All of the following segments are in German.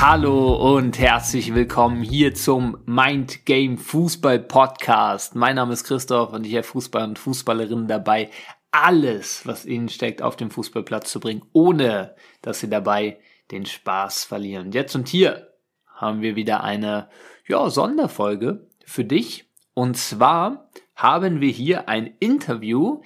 Hallo und herzlich willkommen hier zum Mind Game Fußball Podcast. Mein Name ist Christoph und ich helfe Fußballer und Fußballerinnen dabei, alles, was ihnen steckt, auf den Fußballplatz zu bringen, ohne dass sie dabei den Spaß verlieren. Jetzt und hier haben wir wieder eine ja, Sonderfolge für dich. Und zwar haben wir hier ein Interview,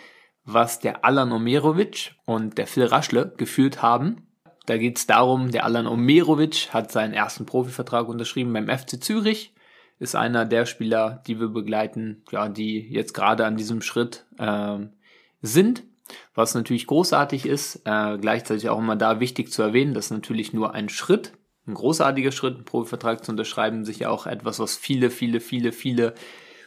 was der Alan Omerovic und der Phil Raschle geführt haben. Da geht es darum, der Alan Omerovic hat seinen ersten Profivertrag unterschrieben beim FC Zürich, ist einer der Spieler, die wir begleiten, ja, die jetzt gerade an diesem Schritt äh, sind, was natürlich großartig ist. Äh, gleichzeitig auch immer da wichtig zu erwähnen, dass natürlich nur ein Schritt, ein großartiger Schritt, einen Profivertrag zu unterschreiben, sicher auch etwas, was viele, viele, viele, viele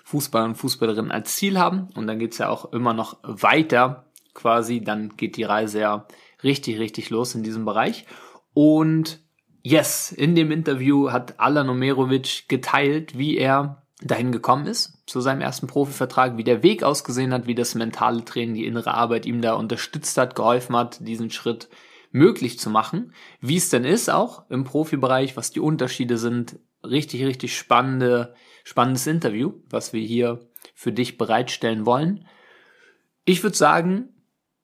Fußballer und Fußballerinnen als Ziel haben. Und dann geht's ja auch immer noch weiter quasi. Dann geht die Reise ja richtig, richtig los in diesem Bereich. Und yes, in dem Interview hat Alan Omerovic geteilt, wie er dahin gekommen ist zu seinem ersten Profivertrag, wie der Weg ausgesehen hat, wie das mentale Training, die innere Arbeit ihm da unterstützt hat, geholfen hat, diesen Schritt möglich zu machen. Wie es denn ist auch im Profibereich, was die Unterschiede sind. Richtig, richtig spannende, spannendes Interview, was wir hier für dich bereitstellen wollen. Ich würde sagen,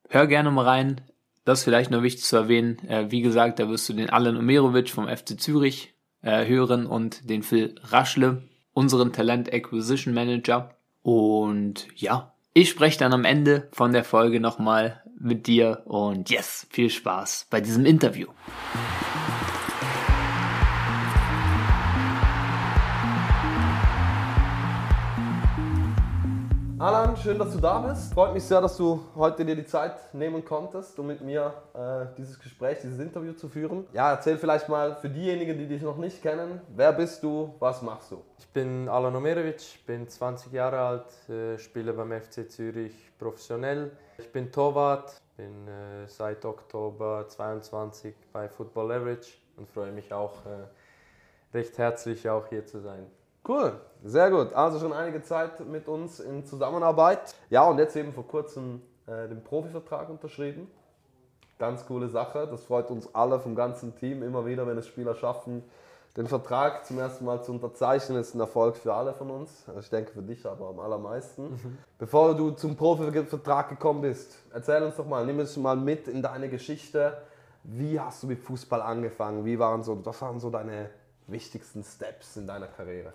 hör gerne mal rein. Das ist vielleicht noch wichtig zu erwähnen. Äh, wie gesagt, da wirst du den Alan Omerovic vom FC Zürich äh, hören und den Phil Raschle, unseren Talent Acquisition Manager. Und ja, ich spreche dann am Ende von der Folge nochmal mit dir und yes, viel Spaß bei diesem Interview. Alan, schön, dass du da bist. Freut mich sehr, dass du heute dir die Zeit nehmen konntest, um mit mir äh, dieses Gespräch, dieses Interview zu führen. Ja, erzähl vielleicht mal für diejenigen, die dich noch nicht kennen, wer bist du, was machst du? Ich bin Alan Omerovic, bin 20 Jahre alt, äh, spiele beim FC Zürich professionell. Ich bin Torwart, bin äh, seit Oktober 22 bei Football Leverage und freue mich auch äh, recht herzlich auch hier zu sein. Cool, sehr gut. Also schon einige Zeit mit uns in Zusammenarbeit. Ja, und jetzt eben vor kurzem äh, den Profivertrag unterschrieben. Ganz coole Sache. Das freut uns alle vom ganzen Team immer wieder, wenn es Spieler schaffen, den Vertrag zum ersten Mal zu unterzeichnen. Das ist ein Erfolg für alle von uns. Also ich denke für dich aber am allermeisten. Mhm. Bevor du zum Profivertrag gekommen bist, erzähl uns doch mal, nimm uns mal mit in deine Geschichte. Wie hast du mit Fußball angefangen? Wie waren so, was waren so deine wichtigsten Steps in deiner Karriere?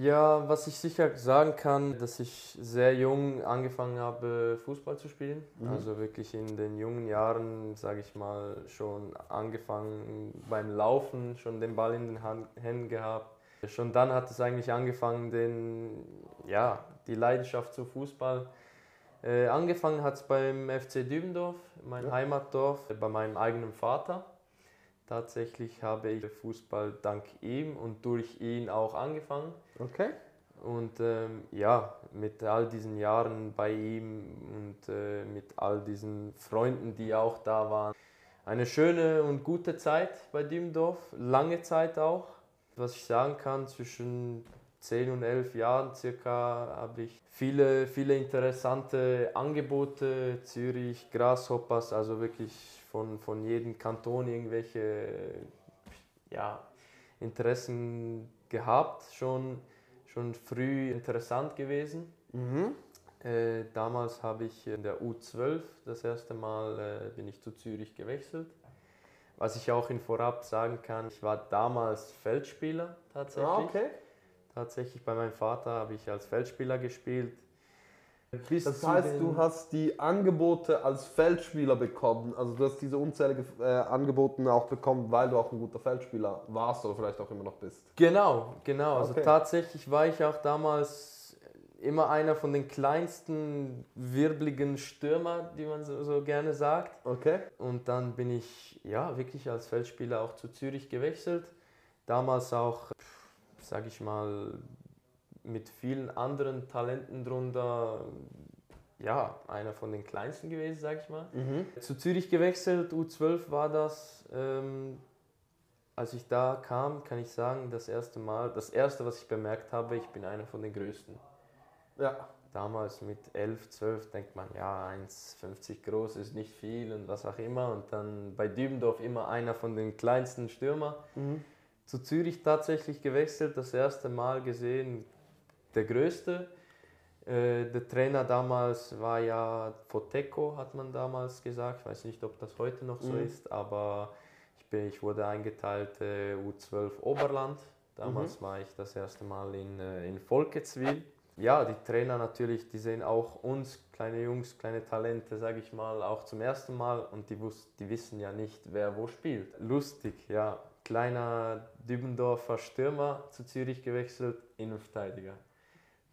Ja, was ich sicher sagen kann, dass ich sehr jung angefangen habe, Fußball zu spielen. Mhm. Also wirklich in den jungen Jahren, sage ich mal, schon angefangen beim Laufen, schon den Ball in den Händen gehabt. Schon dann hat es eigentlich angefangen, den, ja, die Leidenschaft zu Fußball. Äh, angefangen hat es beim FC Dübendorf, mein ja. Heimatdorf, bei meinem eigenen Vater. Tatsächlich habe ich Fußball dank ihm und durch ihn auch angefangen. Okay. Und ähm, ja, mit all diesen Jahren bei ihm und äh, mit all diesen Freunden, die auch da waren. Eine schöne und gute Zeit bei Diemdorf, lange Zeit auch. Was ich sagen kann, zwischen 10 und 11 Jahren circa habe ich viele, viele interessante Angebote, Zürich, Grasshoppers, also wirklich von, von jedem Kanton irgendwelche ja, Interessen gehabt, schon, schon früh interessant gewesen. Mhm. Äh, damals habe ich in der U12 das erste Mal äh, bin ich zu Zürich gewechselt. Was ich auch in Vorab sagen kann, ich war damals Feldspieler tatsächlich. Ah, okay. Tatsächlich bei meinem Vater habe ich als Feldspieler gespielt. Bis das heißt, du hast die Angebote als Feldspieler bekommen. Also du hast diese unzählige äh, Angebote auch bekommen, weil du auch ein guter Feldspieler warst oder vielleicht auch immer noch bist. Genau, genau. Also okay. tatsächlich war ich auch damals immer einer von den kleinsten wirbligen Stürmer, die man so, so gerne sagt. Okay. Und dann bin ich ja wirklich als Feldspieler auch zu Zürich gewechselt. Damals auch, sage ich mal, mit vielen anderen Talenten drunter, ja, einer von den kleinsten gewesen, sag ich mal. Mhm. Zu Zürich gewechselt, U12 war das. Ähm, als ich da kam, kann ich sagen, das erste Mal, das erste, was ich bemerkt habe, ich bin einer von den Größten. Ja. Damals mit 11, 12 denkt man, ja, 1,50 groß ist nicht viel und was auch immer. Und dann bei Dübendorf immer einer von den kleinsten Stürmer. Mhm. zu Zürich tatsächlich gewechselt, das erste Mal gesehen, der größte. Äh, der Trainer damals war ja Foteco, hat man damals gesagt. Ich weiß nicht, ob das heute noch so Mhm. ist, aber ich, bin, ich wurde eingeteilt äh, U12 Oberland. Damals war ich das erste Mal in, äh, in Volketswil. Ja, die Trainer natürlich, die sehen auch uns, kleine Jungs, kleine Talente, sage ich mal, auch zum ersten Mal und die, wus die wissen ja nicht, wer wo spielt. Lustig, ja. Kleiner Dübendorfer Stürmer zu Zürich gewechselt, Innenverteidiger.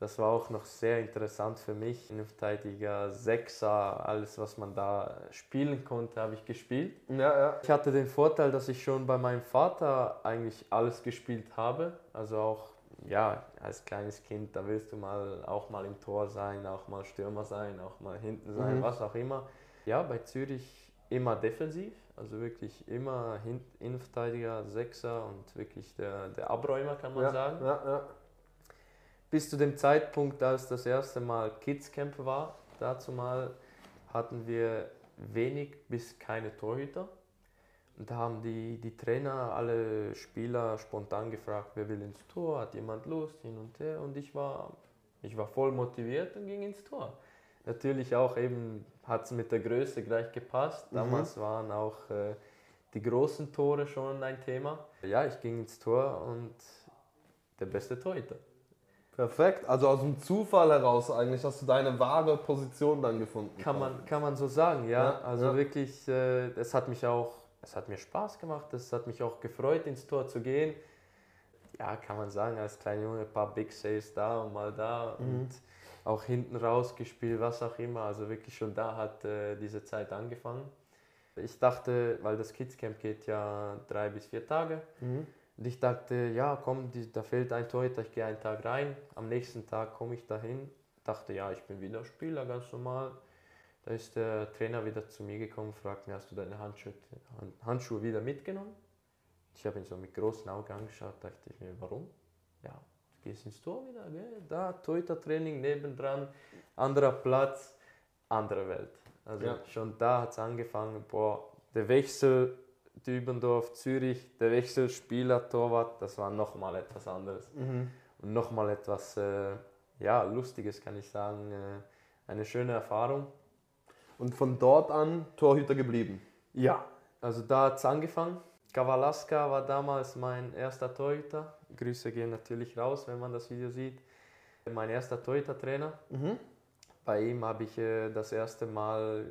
Das war auch noch sehr interessant für mich. Innenverteidiger, Sechser, alles, was man da spielen konnte, habe ich gespielt. Ja, ja. Ich hatte den Vorteil, dass ich schon bei meinem Vater eigentlich alles gespielt habe. Also auch, ja, als kleines Kind, da willst du mal auch mal im Tor sein, auch mal Stürmer sein, auch mal hinten sein, Mhm. was auch immer. Ja, bei Zürich immer defensiv, also wirklich immer Hin Innenverteidiger, Sechser und wirklich der, der Abräumer, kann man ja, sagen. Ja, ja. Bis zu dem Zeitpunkt, als das erste Mal Kids Camp war, dazu mal hatten wir wenig bis keine Torhüter. Und da haben die, die Trainer alle Spieler spontan gefragt, wer will ins Tor, hat jemand Lust, hin und her. Und ich war, ich war voll motiviert und ging ins Tor. Natürlich auch eben hat es mit der Größe gleich gepasst. Damals waren auch äh, die großen Tore schon ein Thema. Ja, ich ging ins Tor und der beste Torhüter. Perfekt. Also aus dem Zufall heraus eigentlich hast du deine wahre Position dann gefunden. Kann man, kann man so sagen, ja. Ja, also ja. wirklich, äh, es hat mich auch, es hat mir Spaß gemacht, es hat mich auch gefreut, ins Tor zu gehen. Ja, kann man sagen, als kleiner Junge ein paar Big Saves da und mal da Mhm. und auch hinten rausgespielt, was auch immer. Also wirklich schon da hat äh, diese Zeit angefangen. Ich dachte, weil das Kids Camp geht ja drei bis vier Tage, Mhm. Und ich dachte, ja, komm, die, da fehlt ein Torhüter, ich gehe einen Tag rein. Am nächsten Tag komme ich dahin, dachte, ja, ich bin wieder Spieler, ganz normal. Da ist der Trainer wieder zu mir gekommen, fragt mir, hast du deine Handschuhe, Hand- Handschuhe wieder mitgenommen? Ich habe ihn so mit großen Augen angeschaut, dachte ich mir, warum? Ja, du gehst ins Tor wieder, gell? da, Torhüter-Training nebendran, anderer Platz, andere Welt. Also Ja. schon da hat es angefangen, boah, der Wechsel Dübendorf, Zürich, der Wechsel Spieler, Torwart, das war nochmal etwas anderes. Mhm. Und nochmal etwas, äh, ja, Lustiges kann ich sagen, äh, eine schöne Erfahrung. Und von dort an Torhüter geblieben. Ja, also da hat es angefangen. Kawalaska war damals mein erster Torhüter. Grüße gehen natürlich raus, wenn man das Video sieht. Mein erster Torhüter-Trainer. Mhm. Bei ihm habe ich äh, das erste Mal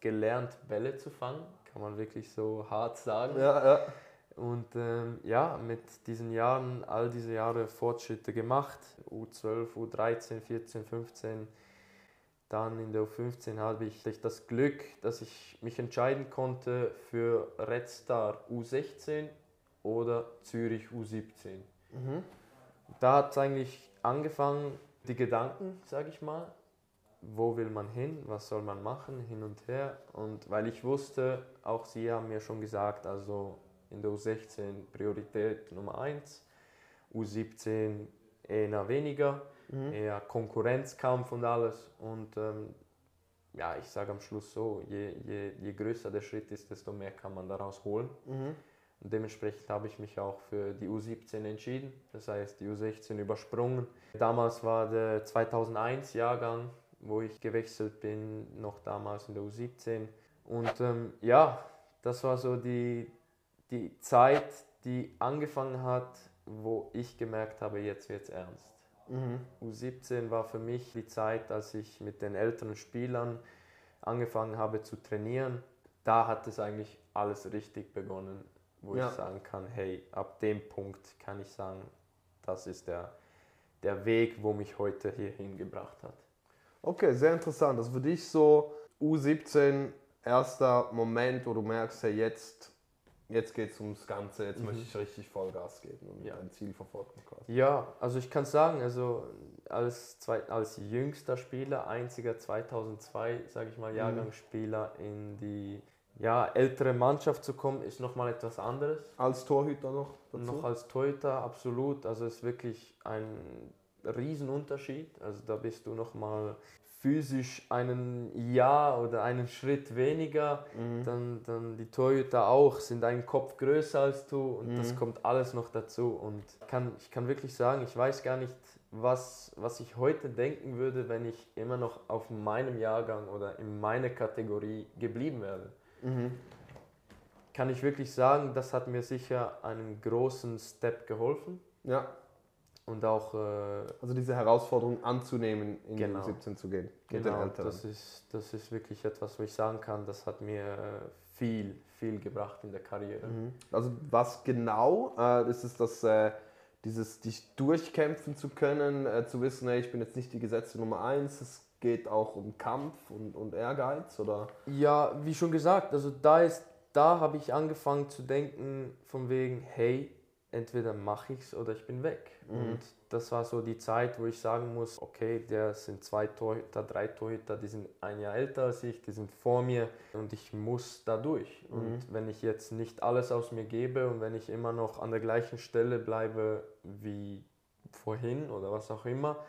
gelernt, Bälle zu fangen. Kann man wirklich so hart sagen. Ja, ja. Und ähm, ja, mit diesen Jahren, all diese Jahre Fortschritte gemacht. U12, U13, 14, 15. Dann in der U15 habe ich das Glück, dass ich mich entscheiden konnte für Red Star U16 oder Zürich U17. Mhm. Da hat es eigentlich angefangen, die Gedanken, sage ich mal, wo will man hin, was soll man machen, hin und her. Und weil ich wusste, auch Sie haben mir schon gesagt, also in der U16 Priorität Nummer 1, U17 eher weniger, eher Konkurrenzkampf und alles. Und ähm, ja, ich sage am Schluss so, je, je, je größer der Schritt ist, desto mehr kann man daraus holen. Mhm. Und dementsprechend habe ich mich auch für die U17 entschieden, das heißt die U16 übersprungen. Damals war der 2001 Jahrgang, wo ich gewechselt bin, noch damals in der U17. Und ähm, ja, das war so die, die Zeit, die angefangen hat, wo ich gemerkt habe, jetzt wird es ernst. Mhm. U17 war für mich die Zeit, als ich mit den älteren Spielern angefangen habe zu trainieren. Da hat es eigentlich alles richtig begonnen, wo Ja. ich sagen kann, hey, ab dem Punkt kann ich sagen, das ist der, der Weg, wo mich heute hierhin gebracht hat. Okay, sehr interessant. Das ist für dich so U17 erster Moment, wo du merkst, hey, jetzt, jetzt geht es ums Ganze, jetzt möchte ich richtig Vollgas geben und Ja. ein Ziel verfolgen quasi. Ja, also ich kann sagen, also als, zwei, als jüngster Spieler, einziger 2002, sage ich mal, Jahrgangsspieler in die ja, ältere Mannschaft zu kommen, ist nochmal etwas anderes. Als Torhüter noch dazu? Noch als Torhüter, absolut. Also es ist wirklich ein Riesenunterschied. Also da bist du nochmal physisch einen Jahr oder einen Schritt weniger, Mhm. dann, dann die Torhüter auch, sind einen Kopf größer als du und Mhm. das kommt alles noch dazu. Und kann, ich kann wirklich sagen, ich weiß gar nicht, was, was ich heute denken würde, wenn ich immer noch auf meinem Jahrgang oder in meiner Kategorie geblieben wäre. Mhm. Kann ich wirklich sagen, das hat mir sicher einen großen Step geholfen Ja, und auch äh, also diese Herausforderung anzunehmen, in Genau. die U17 zu gehen. Genau, das ist, das ist wirklich etwas, wo ich sagen kann, das hat mir äh, viel, viel gebracht in der Karriere. Mhm. Also was genau äh, ist es, dass äh, dieses dich durchkämpfen zu können, äh, zu wissen, hey, ich bin jetzt nicht die gesetzte Nummer eins, es geht auch um Kampf und, und Ehrgeiz oder? Ja, wie schon gesagt, also da ist, da habe ich angefangen zu denken von wegen, hey, entweder mache ich es oder ich bin weg. Und das war so die Zeit, wo ich sagen muss, okay, der sind zwei Torhüter, drei Torhüter, die sind ein Jahr älter als ich, die sind vor mir und ich muss da durch. Und wenn ich jetzt nicht alles aus mir gebe und wenn ich immer noch an der gleichen Stelle bleibe wie vorhin oder was auch immer,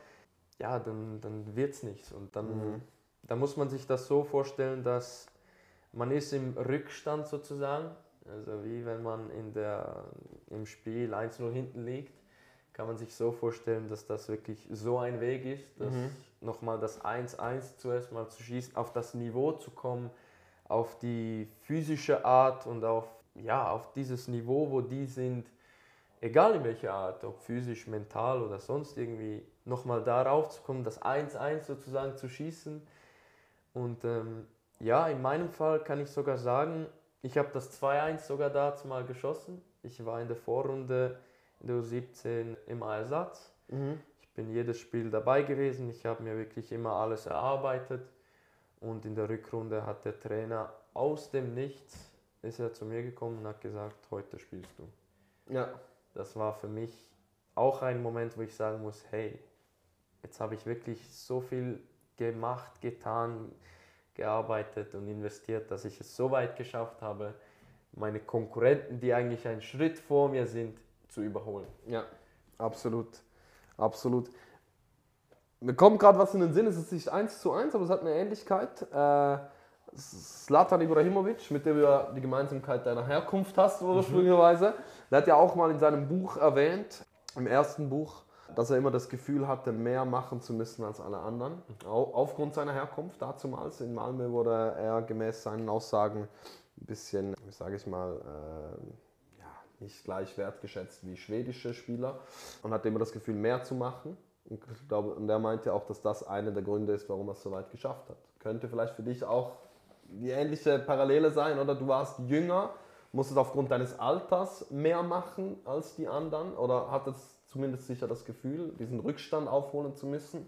ja, dann, dann wird es nichts. Und dann, dann muss man sich das so vorstellen, dass man ist im Rückstand sozusagen, also wie wenn man in der, im Spiel 1-0 hinten liegt, kann man sich so vorstellen, dass das wirklich so ein Weg ist, dass nochmal das 1-1 zuerst mal zu schießen, auf das Niveau zu kommen, auf die physische Art und auf, ja, auf dieses Niveau, wo die sind, egal in welcher Art, ob physisch, mental oder sonst irgendwie, nochmal darauf zu kommen, das 1-1 sozusagen zu schießen. Und ähm, ja, in meinem Fall kann ich sogar sagen, ich habe das 2-1 sogar dazu mal geschossen. Ich war in der Vorrunde in der U17 im Ersatz. Ich bin jedes Spiel dabei gewesen. Ich habe mir wirklich immer alles erarbeitet. Und in der Rückrunde hat der Trainer aus dem Nichts ist er zu mir gekommen und hat gesagt, heute spielst du. Ja. Das war für mich auch ein Moment, wo ich sagen muss, hey, jetzt habe ich wirklich so viel gemacht, getan, gearbeitet und investiert, dass ich es so weit geschafft habe, meine Konkurrenten, die eigentlich einen Schritt vor mir sind, zu überholen. Ja, absolut. Absolut. Mir kommt gerade was in den Sinn, es ist nicht eins zu eins, aber es hat eine Ähnlichkeit. Äh, Zlatan Ibrahimovic, mit dem du ja die Gemeinsamkeit deiner Herkunft hast, ursprünglicherweise, der hat ja auch mal in seinem Buch erwähnt, im ersten Buch, dass er immer das Gefühl hatte, mehr machen zu müssen als alle anderen. Au- Aufgrund seiner Herkunft dazumals. In Malmö wurde er gemäß seinen Aussagen ein bisschen, sage ich mal, äh, ja, nicht gleich wertgeschätzt wie schwedische Spieler und hatte immer das Gefühl, mehr zu machen. Und, glaube, und er meinte auch, dass das einer der Gründe ist, warum er es so weit geschafft hat. Könnte vielleicht für dich auch die ähnliche Parallele sein, oder? Du warst jünger, musstest aufgrund deines Alters mehr machen als die anderen oder hattest zumindest sicher das Gefühl, diesen Rückstand aufholen zu müssen.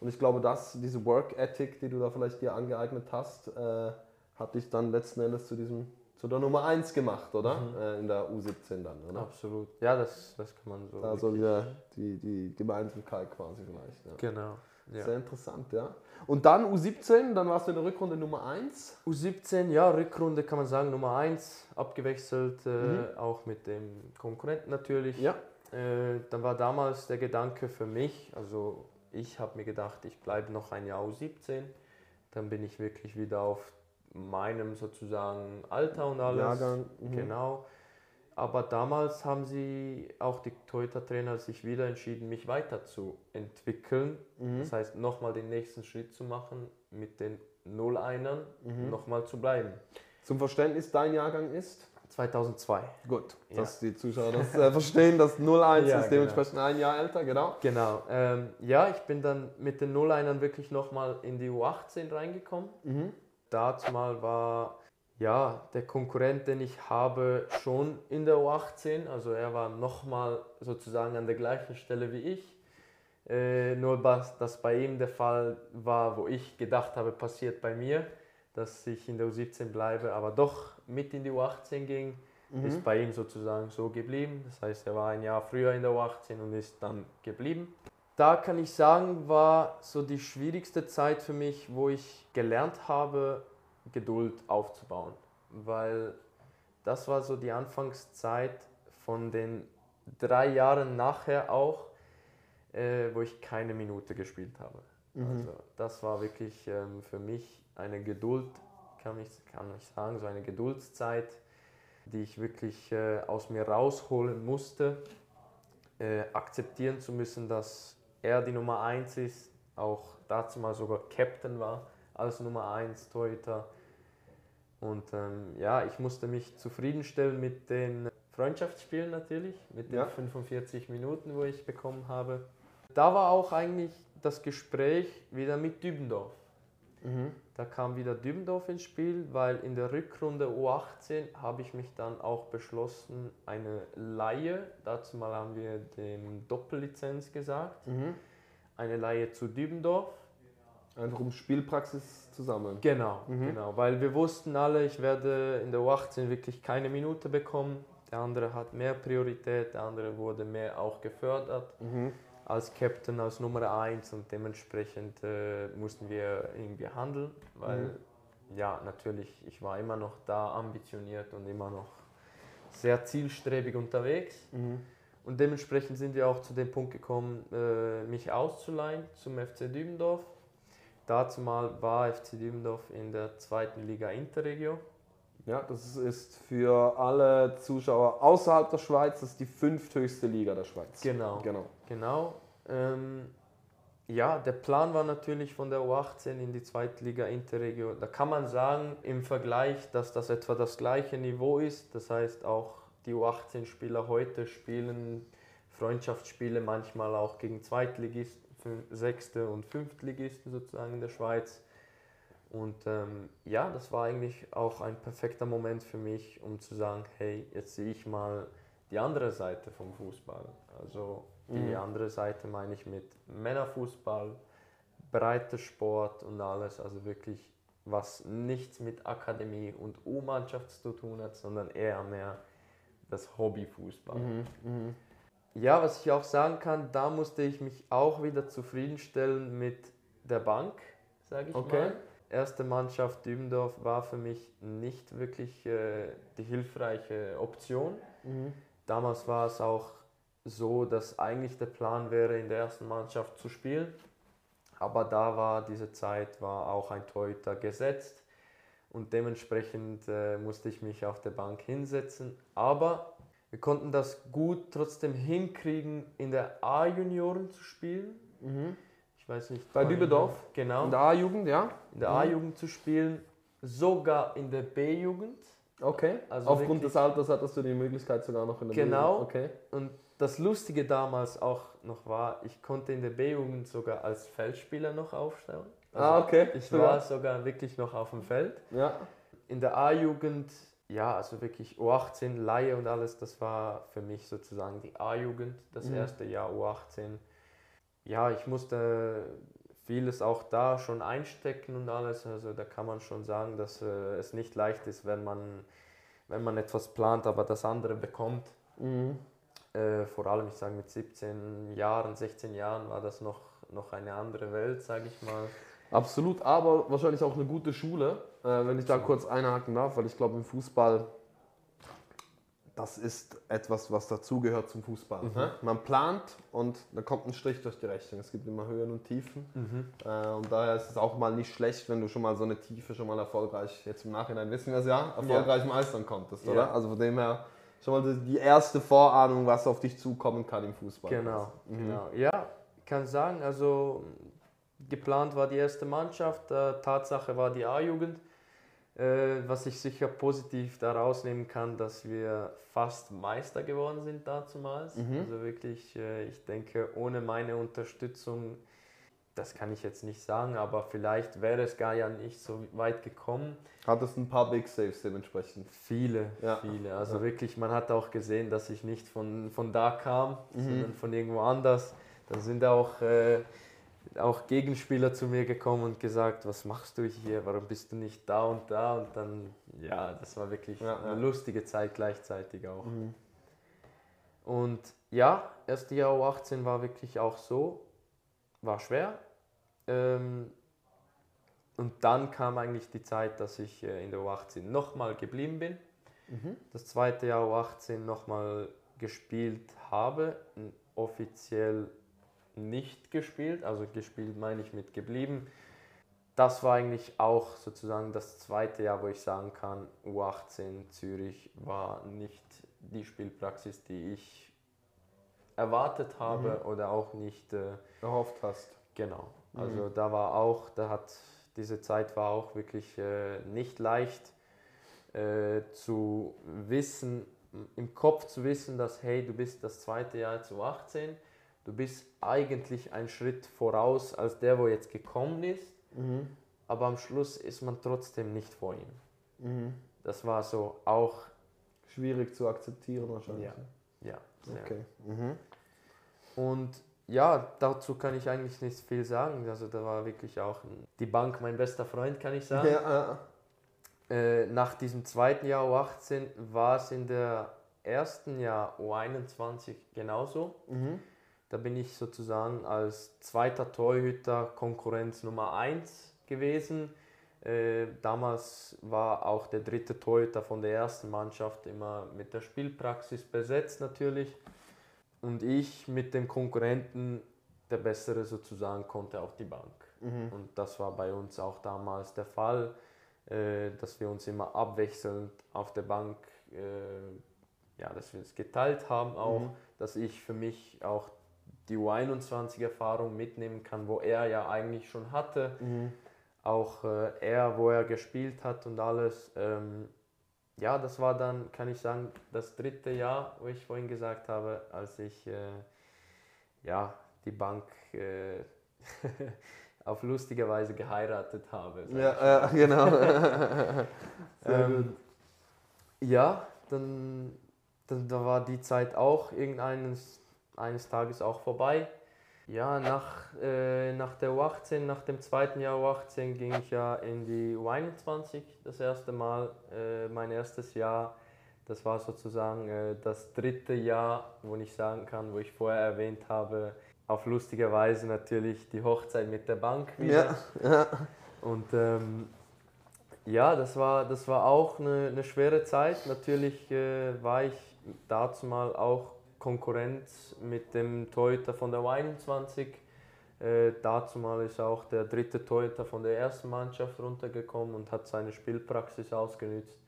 Und ich glaube, dass diese Work Ethic, die du da vielleicht dir angeeignet hast, äh, hat dich dann letzten Endes zu diesem zu der Nummer 1 gemacht, oder? Äh, in der U17 dann, oder? Absolut. Ja, das, das kann man so. Also wieder die, die Gemeinsamkeit quasi vielleicht. Ja. genau. Ja. Sehr interessant, ja. Und dann U17, dann warst du in der Rückrunde Nummer 1. U17, ja, Rückrunde kann man sagen, Nummer 1, abgewechselt, äh, auch mit dem Konkurrenten natürlich. Ja. Äh, dann war damals der Gedanke für mich, also ich habe mir gedacht, ich bleibe noch ein Jahr U17, dann bin ich wirklich wieder auf meinem sozusagen Alter und alles. Jahrgang, mhm. Genau. Aber damals haben sie, auch die Toyota-Trainer, sich wieder entschieden, mich weiterzuentwickeln. Mhm. Das heißt, nochmal den nächsten Schritt zu machen, mit den Null-Einern Mhm. nochmal zu bleiben. Zum Verständnis, dein Jahrgang ist? 2002. Gut, Ja. dass die Zuschauer das äh, verstehen, dass 01 Ja, ist dementsprechend ein Jahr älter, genau. Genau. Ähm, ja, ich bin dann mit den Null-Einern wirklich nochmal in die U18 reingekommen. Mhm. Dazu mal war ja der Konkurrent, den ich habe, schon in der U18. Also er war nochmal sozusagen an der gleichen Stelle wie ich. Äh, nur was das bei ihm der Fall war, wo ich gedacht habe, passiert bei mir, dass ich in der U17 bleibe, aber doch mit in die U18 ging, ist bei ihm sozusagen so geblieben. Das heißt, er war ein Jahr früher in der U18 und ist dann geblieben. Da kann ich sagen, war so die schwierigste Zeit für mich, wo ich gelernt habe, Geduld aufzubauen. Weil das war so die Anfangszeit von den drei Jahren nachher auch, äh, wo ich keine Minute gespielt habe. Also das war wirklich ähm, für mich eine Geduld, kann ich, kann ich sagen, so eine Geduldszeit, die ich wirklich äh, aus mir rausholen musste, äh, akzeptieren zu müssen, dass er die Nummer 1 ist, auch dazu mal sogar Captain war als Nummer 1 Torhüter. Und ähm, ja, ich musste mich zufriedenstellen mit den Freundschaftsspielen natürlich, mit den Ja. 45 Minuten, wo ich bekommen habe. Da war auch eigentlich das Gespräch wieder mit Dübendorf. Da kam wieder Dübendorf ins Spiel, weil in der Rückrunde U18 habe ich mich dann auch beschlossen, eine Laie, dazu mal haben wir dem Doppellizenz gesagt, eine Laie zu Dübendorf. Einfach um Spielpraxis zu sammeln. Genau, genau, weil wir wussten alle, ich werde in der U18 wirklich keine Minute bekommen. Der andere hat mehr Priorität, der andere wurde mehr auch gefördert als Captain, als Nummer 1 und dementsprechend äh, mussten wir irgendwie handeln, weil ja, natürlich, ich war immer noch da ambitioniert und immer noch sehr zielstrebig unterwegs. Und dementsprechend sind wir auch zu dem Punkt gekommen, äh, mich auszuleihen zum FC Dübendorf. Dazu mal war FC Dübendorf in der zweiten Liga Interregio. Ja, das ist für alle Zuschauer außerhalb der Schweiz, das ist die fünfthöchste Liga der Schweiz. Genau. Genau. Genau. Ähm, ja, der Plan war natürlich von der U18 in die zweite Liga Interregio. Da kann man sagen, im Vergleich, dass das etwa das gleiche Niveau ist. Das heißt, auch die U18-Spieler heute spielen Freundschaftsspiele manchmal auch gegen Zweitligisten, Sechste und Fünftligisten sozusagen in der Schweiz. Und ähm, ja, das war eigentlich auch ein perfekter Moment für mich, um zu sagen, hey, jetzt sehe ich mal die andere Seite vom Fußball. Also die andere Seite meine ich mit Männerfußball, breiter Sport und alles, also wirklich was nichts mit Akademie und U-Mannschaft zu tun hat, sondern eher mehr das Hobbyfußball. Ja, was ich auch sagen kann, da musste ich mich auch wieder zufriedenstellen mit der Bank, sage ich Okay. mal. Erste Mannschaft Dübendorf war für mich nicht wirklich äh, die hilfreiche Option. Damals war es auch so, dass eigentlich der Plan wäre, in der ersten Mannschaft zu spielen. Aber da war diese Zeit, war auch ein Torhüter gesetzt und dementsprechend äh, musste ich mich auf der Bank hinsetzen. Aber wir konnten das gut trotzdem hinkriegen, in der A-Junioren zu spielen. Ich weiß nicht. Bei Dübendorf? Genau. In der A-Jugend, ja? in der A-Jugend zu spielen, sogar in der B-Jugend. Okay. Also Aufgrund des Alters hattest du die Möglichkeit sogar noch in der Genau. B-Jugend. Okay. Und das Lustige damals auch noch war, ich konnte in der B-Jugend sogar als Feldspieler noch aufstellen. ah, okay. Ich war sogar wirklich noch auf dem Feld. Ja. In der A-Jugend, ja, also wirklich U18, Laie und alles, das war für mich sozusagen die A-Jugend, das Mhm. erste Jahr U18. Ja, ich musste vieles auch da schon einstecken und alles. Also da kann man schon sagen, dass äh, es nicht leicht ist, wenn man, wenn man etwas plant, aber das andere bekommt. Mhm. Äh, vor allem, ich sage mit 17 Jahren, 16 Jahren war das noch, noch eine andere Welt, sage ich mal. Absolut, aber wahrscheinlich auch eine gute Schule, äh, wenn ich da kurz einhaken darf, weil ich glaube, im Fußball, das ist etwas, was dazugehört zum Fußball. Ne? Man plant und da kommt ein Strich durch die Rechnung. Es gibt immer Höhen und Tiefen. Äh, und daher ist es auch mal nicht schlecht, wenn du schon mal so eine Tiefe schon mal erfolgreich, jetzt im Nachhinein wissen wir es ja, erfolgreich meistern konntest, Ja. oder? Also von dem her schon mal die erste Vorahnung, was auf dich zukommen kann im Fußball. Genau, genau. Ja, ich kann sagen, also geplant war die erste Mannschaft, äh, Tatsache war die A-Jugend. Äh, was ich sicher positiv daraus nehmen kann, dass wir fast Meister geworden sind dazumals. Also wirklich, äh, ich denke, ohne meine Unterstützung, das kann ich jetzt nicht sagen, aber vielleicht wäre es gar ja nicht so weit gekommen. Hattest ein paar Big Saves dementsprechend. Viele, Ja. viele. Also wirklich, man hat auch gesehen, dass ich nicht von, von da kam, sondern von irgendwo anders. Da sind auch, äh, auch Gegenspieler zu mir gekommen und gesagt, was machst du hier, warum bist du nicht da und da? Und dann, ja, das war wirklich Ja, eine ja. lustige Zeit gleichzeitig auch. Und ja, erste Jahr U18 war wirklich auch so, war schwer. Ähm, und dann kam eigentlich die Zeit, dass ich äh, in der U18 nochmal geblieben bin. Das zweite Jahr U18 nochmal gespielt habe, offiziell nicht gespielt, also gespielt meine ich mit geblieben. Das war eigentlich auch sozusagen das zweite Jahr, wo ich sagen kann, U18 Zürich war nicht die Spielpraxis, die ich erwartet habe mhm. oder auch nicht äh, erhofft hast. Genau. Also mhm. da war auch, da hat diese Zeit war auch wirklich äh, nicht leicht äh, zu wissen, im Kopf zu wissen, dass hey, du bist das zweite Jahr zu 18, du bist eigentlich einen Schritt voraus als der, wo jetzt gekommen ist, mhm. aber am Schluss ist man trotzdem nicht vor ihm. Mhm. Das war so auch schwierig zu akzeptieren wahrscheinlich. Ja, ja. Okay. Mhm. Und ja, dazu kann ich eigentlich nicht viel sagen. Also da war wirklich auch die Bank mein bester Freund, kann ich sagen. Ja, äh, nach diesem zweiten Jahr U18 war es in der ersten Jahr U21 genauso. Mhm. Da bin ich sozusagen als zweiter Torhüter Konkurrenz Nummer 1 gewesen. Äh, damals war auch der dritte Torhüter von der ersten Mannschaft immer mit der Spielpraxis besetzt natürlich. Und ich mit dem Konkurrenten, der Bessere sozusagen, konnte auf die Bank. Mhm. Und das war bei uns auch damals der Fall, äh, dass wir uns immer abwechselnd auf der Bank, äh, ja, dass wir es geteilt haben auch, mhm. dass ich für mich auch die U21-Erfahrung mitnehmen kann, wo er ja eigentlich schon hatte. Mhm. Auch äh, er, wo er gespielt hat und alles. Ähm, ja, das war dann, kann ich sagen, das dritte Jahr, wo ich vorhin gesagt habe, als ich äh, ja, die Bank äh, auf lustige Weise geheiratet habe. Ja, äh, genau. ähm, ja, dann, dann da war die Zeit auch irgendeines eines Tages auch vorbei. Ja, nach, äh, nach der U18, nach dem zweiten Jahr U18 ging ich ja in die U21 das erste Mal, äh, mein erstes Jahr. Das war sozusagen äh, das dritte Jahr, wo ich sagen kann, wo ich vorher erwähnt habe, auf lustige Weise natürlich die Hochzeit mit der Bank wieder. Ja, ja. Und ähm, ja, das war, das war auch eine, eine schwere Zeit. Natürlich äh, war ich dazu mal auch Konkurrenz mit dem Toyota von der U21. Äh, dazu mal ist auch der dritte Toyota von der ersten Mannschaft runtergekommen und hat seine Spielpraxis ausgenutzt.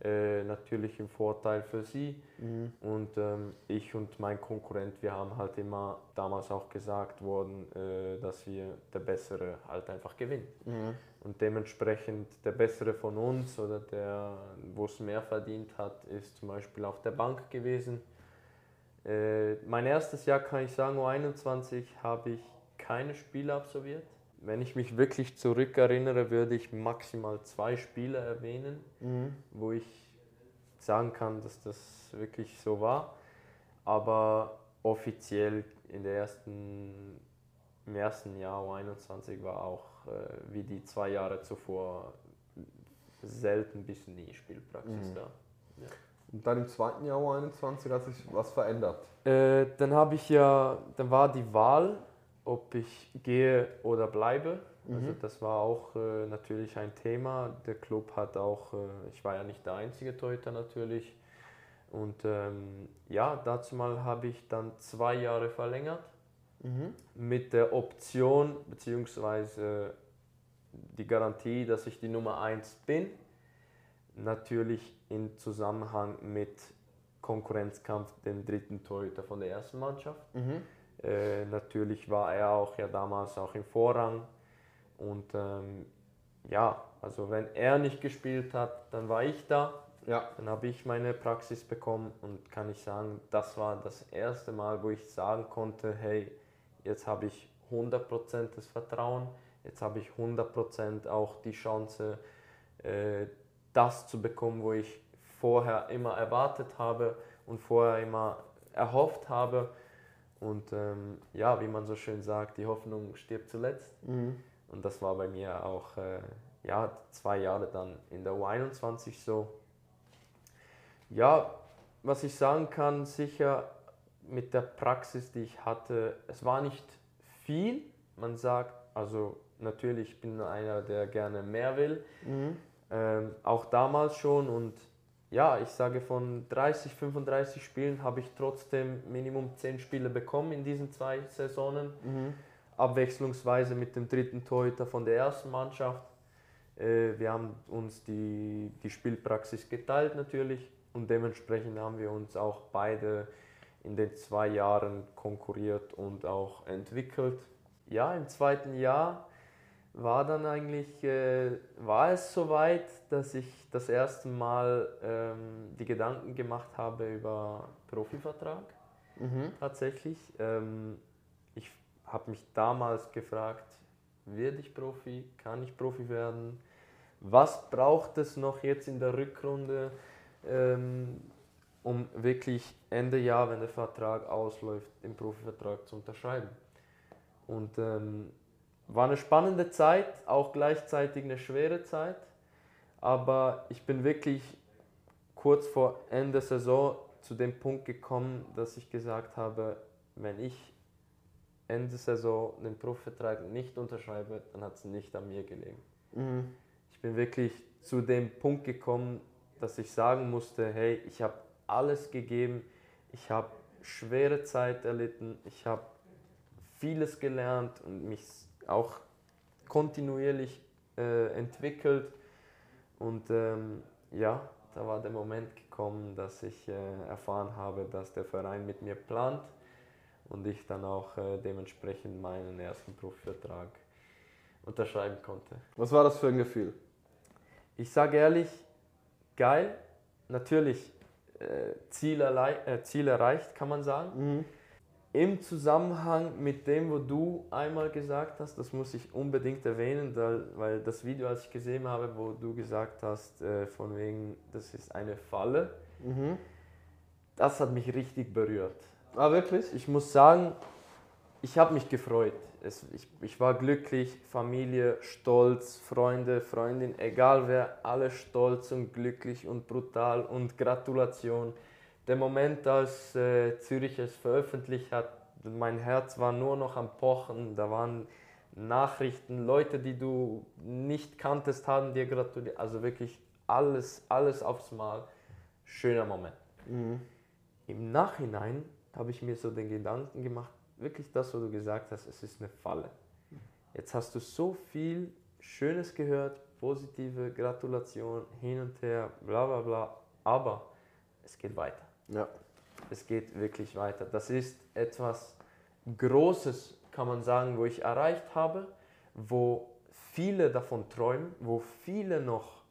Äh, natürlich im Vorteil für sie. Mhm. Und ähm, ich und mein Konkurrent, wir haben halt immer damals auch gesagt worden, äh, dass wir der Bessere halt einfach gewinnen. Mhm. Und dementsprechend der Bessere von uns oder der, wo es mehr verdient hat, ist zum Beispiel auf der Bank gewesen. Äh, mein erstes Jahr kann ich sagen, U21 habe ich keine Spiele absolviert. Wenn ich mich wirklich zurückerinnere, würde ich maximal zwei Spiele erwähnen, mhm. wo ich sagen kann, dass das wirklich so war. Aber offiziell in der ersten, im ersten Jahr U21 war auch äh, wie die zwei Jahre zuvor selten bis nie Spielpraxis mhm. da. Ja. Und dann im zweiten Jahr U21 hat sich was verändert? Äh, dann habe ich ja, dann war die Wahl, ob ich gehe oder bleibe. Also mhm. Also das war auch äh, natürlich ein Thema. Der Club hat auch, äh, ich war ja nicht der einzige Torhüter natürlich. Und ähm, ja, dazu mal habe ich dann zwei Jahre verlängert mhm. mit der Option bzw. die Garantie, dass ich die Nummer 1 bin natürlich in Zusammenhang mit Konkurrenzkampf dem dritten Torhüter von der ersten Mannschaft. Mhm. Äh, natürlich war er auch ja damals auch im Vorrang und ähm, ja, also wenn er nicht gespielt hat, dann war ich da. Ja. Dann habe ich meine Praxis bekommen und kann ich sagen, das war das erste Mal, wo ich sagen konnte, hey, jetzt habe ich 100% des Vertrauen, jetzt habe ich 100% auch die Chance, äh, das zu bekommen, wo ich vorher immer erwartet habe und vorher immer erhofft habe. Und ähm, ja, wie man so schön sagt, die Hoffnung stirbt zuletzt. Mhm. Und das war bei mir auch äh, ja, zwei Jahre dann in der U21 so. Ja, was ich sagen kann, sicher mit der Praxis, die ich hatte, es war nicht viel. Man sagt, also natürlich bin einer, der gerne mehr will. Mhm. Ähm, auch damals schon und ja, ich sage von 30, 35 Spielen habe ich trotzdem Minimum 10 Spiele bekommen in diesen zwei Saisonen. Abwechslungsweise mit dem dritten Torhüter von der ersten Mannschaft. Äh, wir haben uns die, die Spielpraxis geteilt natürlich und dementsprechend haben wir uns auch beide in den zwei Jahren konkurriert und auch entwickelt. Ja, im zweiten Jahr war dann eigentlich, äh, war es soweit, dass ich das erste Mal ähm, die Gedanken gemacht habe über Profivertrag. Tatsächlich. Ähm, ich habe mich damals gefragt, werde ich Profi, kann ich Profi werden? Was braucht es noch jetzt in der Rückrunde, ähm, um wirklich Ende Jahr, wenn der Vertrag ausläuft, den Profivertrag zu unterschreiben? Und ähm, war eine spannende Zeit, auch gleichzeitig eine schwere Zeit. Aber ich bin wirklich kurz vor Ende der Saison zu dem Punkt gekommen, dass ich gesagt habe, wenn ich Ende der Saison den Profivertrag nicht unterschreibe, dann hat es nicht an mir gelegen. Ich bin wirklich zu dem Punkt gekommen, dass ich sagen musste, hey, ich habe alles gegeben, ich habe schwere Zeit erlitten, ich habe vieles gelernt und mich auch kontinuierlich äh, entwickelt. Und ähm, ja, da war der Moment gekommen, dass ich äh, erfahren habe, dass der Verein mit mir plant und ich dann auch äh, dementsprechend meinen ersten Profivertrag unterschreiben konnte. Was war das für ein Gefühl? Ich sage ehrlich, geil. Natürlich äh, Ziel, äh, Ziel erreicht, kann man sagen. Im Zusammenhang mit dem, wo du einmal gesagt hast, das muss ich unbedingt erwähnen, da, weil das Video, als ich gesehen habe, wo du gesagt hast, äh, von wegen, das ist eine Falle, das hat mich richtig berührt. Ah, wirklich? Ich muss sagen, ich habe mich gefreut. Es, ich, ich war glücklich, Familie stolz, Freunde, Freundin, egal wer, alle stolz und glücklich und brutal und Gratulation. Der Moment, als äh, Zürich es veröffentlicht hat, mein Herz war nur noch am Pochen. Da waren Nachrichten, Leute, die du nicht kanntest, haben dir gratuliert. Also wirklich alles, alles aufs Mal. Schöner Moment. Im Nachhinein habe ich mir so den Gedanken gemacht, wirklich das, was du gesagt hast, es ist eine Falle. Jetzt hast du so viel Schönes gehört, positive Gratulation, hin und her, bla bla bla, aber es geht weiter. Ja. Es geht wirklich weiter. Das ist etwas Großes, kann man sagen, wo ich erreicht habe, wo viele davon träumen, wo viele noch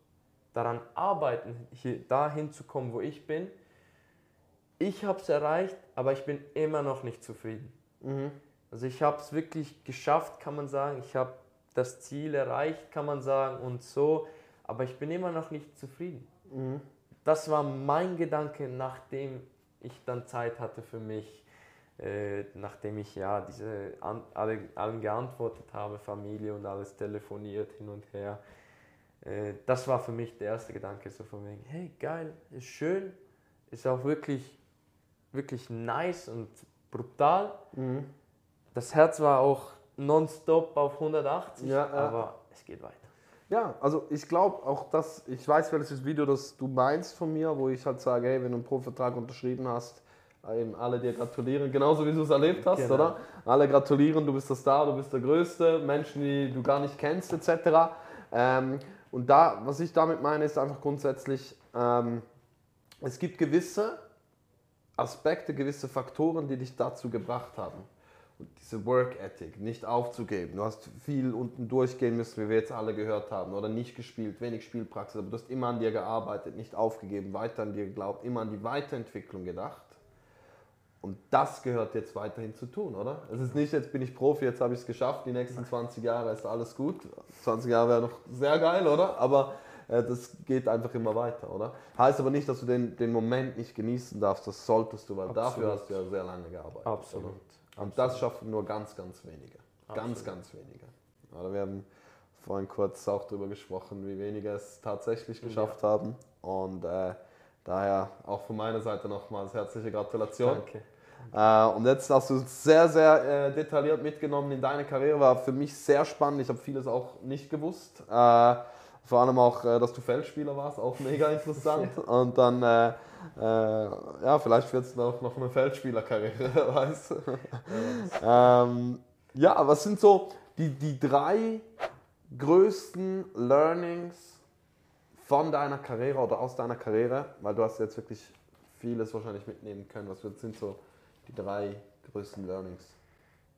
daran arbeiten, hier dahin zu kommen, wo ich bin. Ich habe es erreicht, aber ich bin immer noch nicht zufrieden. Also ich habe es wirklich geschafft, kann man sagen. Ich habe das Ziel erreicht, kann man sagen, und so, aber ich bin immer noch nicht zufrieden. Das war mein Gedanke, nachdem ich dann Zeit hatte für mich, äh, nachdem ich ja diese an, alle, allen geantwortet habe, Familie und alles telefoniert hin und her. Äh, das war für mich der erste Gedanke, so von wegen, hey geil, ist schön, ist auch wirklich, wirklich nice und brutal. Das Herz war auch nonstop auf 180, Ja, ja. aber es geht weiter. Ja, also ich glaube auch, dass, ich weiß, welches Video das du meinst von mir, wo ich halt sage, hey, wenn du einen Profivertrag unterschrieben hast, eben alle dir gratulieren, genauso wie du es erlebt hast, Genau. oder? Alle gratulieren, du bist der Star, du bist der Größte, Menschen, die du gar nicht kennst, etc. Ähm, und da, was ich damit meine, ist einfach grundsätzlich, ähm, es gibt gewisse Aspekte, gewisse Faktoren, die dich dazu gebracht haben. Und diese Work Ethic, nicht aufzugeben. Du hast viel unten durchgehen müssen, wie wir jetzt alle gehört haben, oder nicht gespielt, wenig Spielpraxis, aber du hast immer an dir gearbeitet, nicht aufgegeben, weiter an dir geglaubt, immer an die Weiterentwicklung gedacht. Und das gehört jetzt weiterhin zu tun, oder? Es ist nicht, jetzt bin ich Profi, jetzt habe ich es geschafft, die nächsten 20 Jahre ist alles gut. 20 Jahre wäre noch sehr geil, oder? Aber äh, das geht einfach immer weiter, oder? Heißt aber nicht, dass du den, den Moment nicht genießen darfst, das solltest du, weil dafür Absolut. hast du ja sehr lange gearbeitet. Absolut. oder? Und das schaffen nur ganz, ganz wenige. Ganz, ganz wenige. Oder wir haben vorhin kurz auch darüber gesprochen, wie wenige es tatsächlich geschafft haben. Und äh, daher auch von meiner Seite nochmals herzliche Gratulation. Danke. Äh, und jetzt hast du uns sehr, sehr äh, detailliert mitgenommen in deine Karriere. War für mich sehr spannend. Ich habe vieles auch nicht gewusst. Äh, Vor allem auch, äh, dass du Feldspieler warst, auch mega interessant. Und dann, äh, äh, ja, vielleicht wird es noch, noch eine Feldspielerkarriere, weißt du. ähm, ja, was sind so die, die drei größten Learnings von deiner Karriere oder aus deiner Karriere? Weil du hast jetzt wirklich vieles wahrscheinlich mitnehmen können. Was sind so die drei größten Learnings?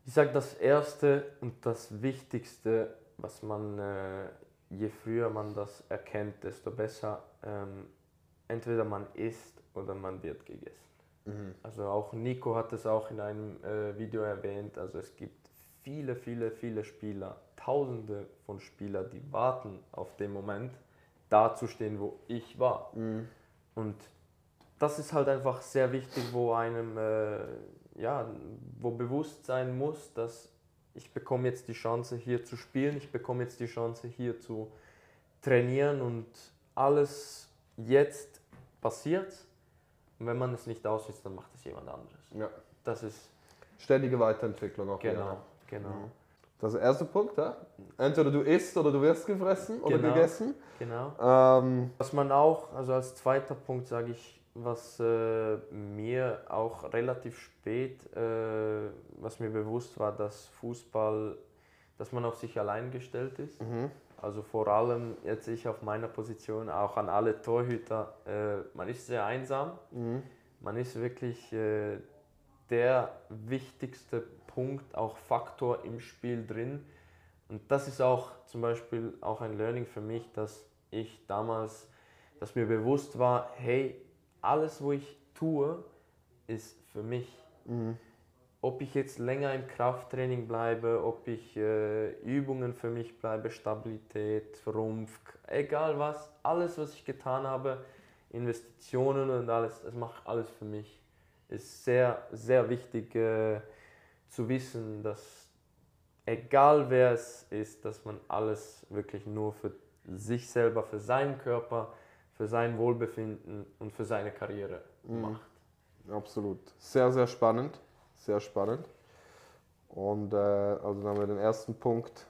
Ich sage, das Erste und das Wichtigste, was man, äh, je früher man das erkennt, desto besser, ähm, entweder man isst oder man wird gegessen. Mhm. Also auch Nico hat es auch in einem äh, Video erwähnt, also es gibt viele, viele, viele Spieler, tausende von Spielern, die warten auf den Moment, da zu stehen, wo ich war. Mhm. Und das ist halt einfach sehr wichtig, wo einem äh, ja, wo bewusst sein muss, dass ich bekomme jetzt die Chance hier zu spielen, ich bekomme jetzt die Chance hier zu trainieren und alles jetzt passiert. Und wenn man es nicht aussieht, dann macht es jemand anderes. Ja. Das ist ständige Weiterentwicklung auch. Genau, wieder. genau. Mhm. Das ist der erste Punkt, ja? Entweder du isst oder du wirst gefressen oder genau, gegessen. Genau. Ähm, Was man auch, also als zweiter Punkt sage ich, was äh, mir auch relativ spät, äh, was mir bewusst war, dass Fußball, dass man auf sich allein gestellt ist. Mhm. Also vor allem jetzt ich auf meiner Position, auch an alle Torhüter, äh, man ist sehr einsam. Mhm. Man ist wirklich äh, der wichtigste Punkt, auch Faktor im Spiel drin. Und das ist auch zum Beispiel auch ein Learning für mich, dass ich damals, dass mir bewusst war, hey, alles, wo ich tue, ist für mich. Mhm. Ob ich jetzt länger im Krafttraining bleibe, ob ich äh, Übungen für mich bleibe, Stabilität, Rumpf, egal was, alles, was ich getan habe, Investitionen und alles, das macht alles für mich. Ist sehr, sehr wichtig äh, zu wissen, dass egal wer es ist, dass man alles wirklich nur für sich selber, für seinen Körper, für sein Wohlbefinden und für seine Karriere mhm. macht. Absolut. Sehr, sehr spannend. Sehr spannend. Und äh, also dann haben wir den ersten Punkt,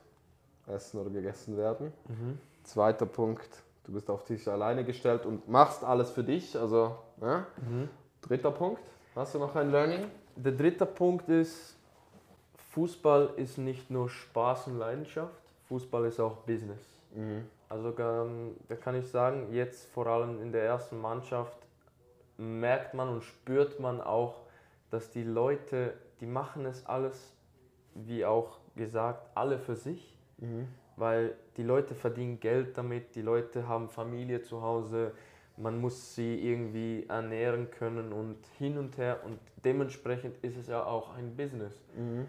essen oder gegessen werden. Mhm. Zweiter Punkt, du bist auf dich alleine gestellt und machst alles für dich. Also, ja? mhm. Dritter Punkt, hast du noch ein Learning? Der dritte Punkt ist, Fußball ist nicht nur Spaß und Leidenschaft, Fußball ist auch Business. Mhm. Also ähm, da kann ich sagen, jetzt vor allem in der ersten Mannschaft merkt man und spürt man auch, dass die Leute, die machen es alles, wie auch gesagt, alle für sich, mhm. weil die Leute verdienen Geld damit, die Leute haben Familie zu Hause, man muss sie irgendwie ernähren können und hin und her und dementsprechend ist es ja auch ein Business. Mhm.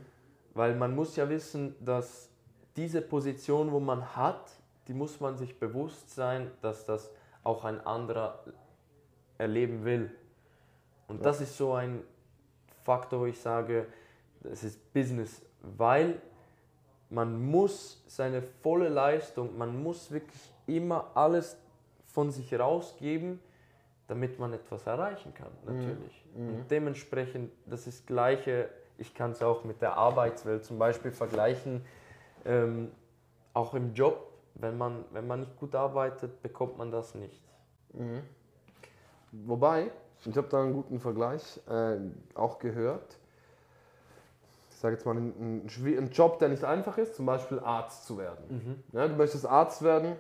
Weil man muss ja wissen, dass diese Position, wo man hat, die muss man sich bewusst sein, dass das auch ein anderer erleben will. Und ja. das ist so ein Faktor, wo ich sage, es ist Business, weil man muss seine volle Leistung, man muss wirklich immer alles von sich rausgeben, damit man etwas erreichen kann, mhm. natürlich. Mhm. Und dementsprechend, das ist das Gleiche, ich kann es auch mit der Arbeitswelt zum Beispiel vergleichen, ähm, auch im Job, wenn man, wenn man nicht gut arbeitet, bekommt man das nicht. Mhm. Wobei, ich habe da einen guten Vergleich äh, auch gehört. Ich sage jetzt mal, ein, ein, Job, der nicht einfach ist, zum Beispiel Arzt zu werden. Mhm. Ja, du möchtest Arzt werden,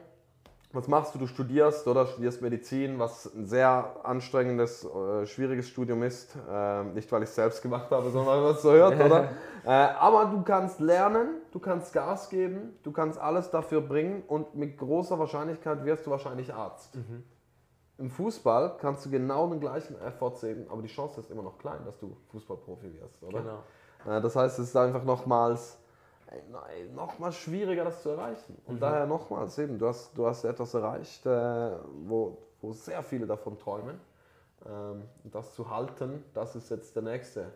was machst du? Du studierst oder studierst Medizin, was ein sehr anstrengendes, äh, schwieriges Studium ist. Äh, nicht, weil ich es selbst gemacht habe, sondern weil man es so hört, oder? Äh, aber du kannst lernen, du kannst Gas geben, du kannst alles dafür bringen und mit großer Wahrscheinlichkeit wirst du wahrscheinlich Arzt. Mhm. Im Fußball kannst du genau den gleichen Effort sehen, aber die Chance ist immer noch klein, dass du Fußballprofi wirst, oder? Genau. Äh, das heißt, es ist einfach nochmals nochmal schwieriger, das zu erreichen. Und mhm. daher nochmals eben, du hast, du hast etwas erreicht, äh, wo, wo sehr viele davon träumen. Ähm, das zu halten, das ist jetzt der nächste,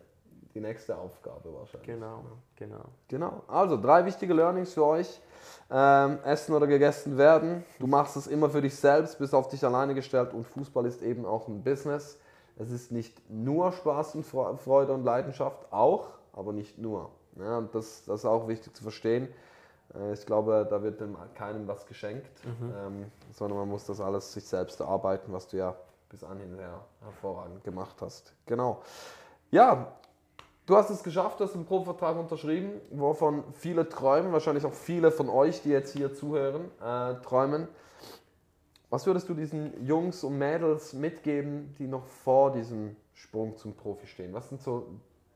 die nächste Aufgabe wahrscheinlich. Genau, genau. Genau. Also drei wichtige Learnings für euch. Ähm, essen oder gegessen werden. Du machst es immer für dich selbst, bist auf dich alleine gestellt und Fußball ist eben auch ein Business. Es ist nicht nur Spaß und Freude und Leidenschaft, auch, aber nicht nur. Ja, und das, das ist auch wichtig zu verstehen. Äh, ich glaube, da wird dem keinem was geschenkt, ähm, sondern man muss das alles sich selbst erarbeiten, was du ja bis anhin sehr hervorragend gemacht hast. Genau. Ja, du hast es geschafft, du hast einen Profivertrag unterschrieben, wovon viele träumen, wahrscheinlich auch viele von euch, die jetzt hier zuhören, äh, träumen. Was würdest du diesen Jungs und Mädels mitgeben, die noch vor diesem Sprung zum Profi stehen? Was sind so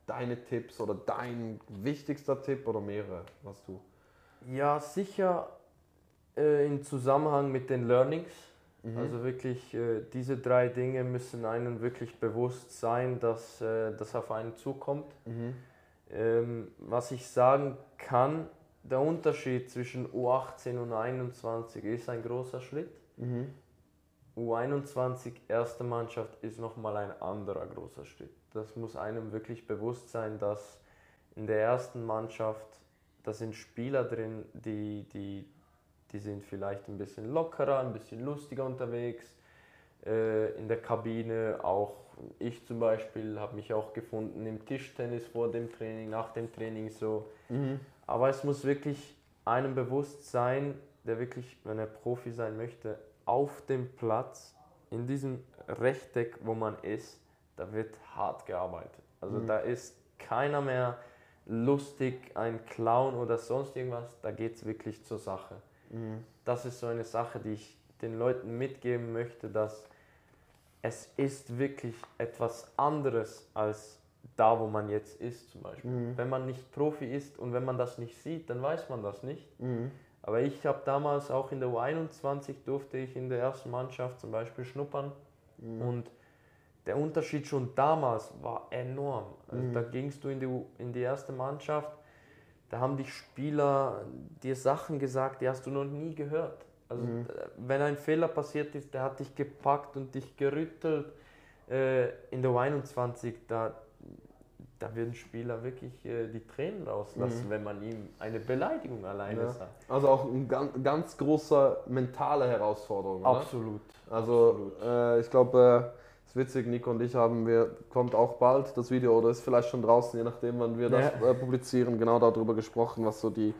deine Tipps oder dein wichtigster Tipp oder mehrere, was du? Ja, sicher äh, im Zusammenhang mit den Learnings. Also wirklich, äh, diese drei Dinge müssen einem wirklich bewusst sein, dass äh, das auf einen zukommt. Ähm, was ich sagen kann, der Unterschied zwischen U18 und U21 ist ein großer Schritt. U21 erste Mannschaft ist nochmal ein anderer großer Schritt. Das muss einem wirklich bewusst sein, dass in der ersten Mannschaft, da sind Spieler drin, die, die, die sind vielleicht ein bisschen lockerer, ein bisschen lustiger unterwegs. Äh, in der Kabine auch ich zum Beispiel habe mich auch gefunden im Tischtennis vor dem Training, nach dem Training so. Aber es muss wirklich einem bewusst sein, der wirklich, wenn er Profi sein möchte, auf dem Platz, in diesem Rechteck, wo man ist, da wird hart gearbeitet. Also da ist keiner mehr lustig, ein Clown oder sonst irgendwas, da geht es wirklich zur Sache. Das ist so eine Sache, die ich den Leuten mitgeben möchte, dass es ist wirklich etwas anderes als da, wo man jetzt ist zum Beispiel. Wenn man nicht Profi ist und wenn man das nicht sieht, dann weiß man das nicht. Aber ich habe damals auch in der U21 durfte ich in der ersten Mannschaft zum Beispiel schnuppern und der Unterschied schon damals war enorm. Also Da gingst du in die, in die erste Mannschaft, da haben die Spieler dir Sachen gesagt, die hast du noch nie gehört. Also äh, wenn ein Fehler passiert ist, der hat dich gepackt und dich gerüttelt. Äh, in der U21, da, da würden Spieler wirklich äh, die Tränen rauslassen, wenn man ihm eine Beleidigung alleine Ja. sagt. Also auch eine ganz, ganz große mentale Herausforderung. Oder? Absolut. Also äh, ich glaube, äh, ist witzig, Nico und ich haben, wir, kommt auch bald das Video oder ist vielleicht schon draußen, je nachdem, wann wir das Ja. äh, publizieren, genau darüber gesprochen, was so die,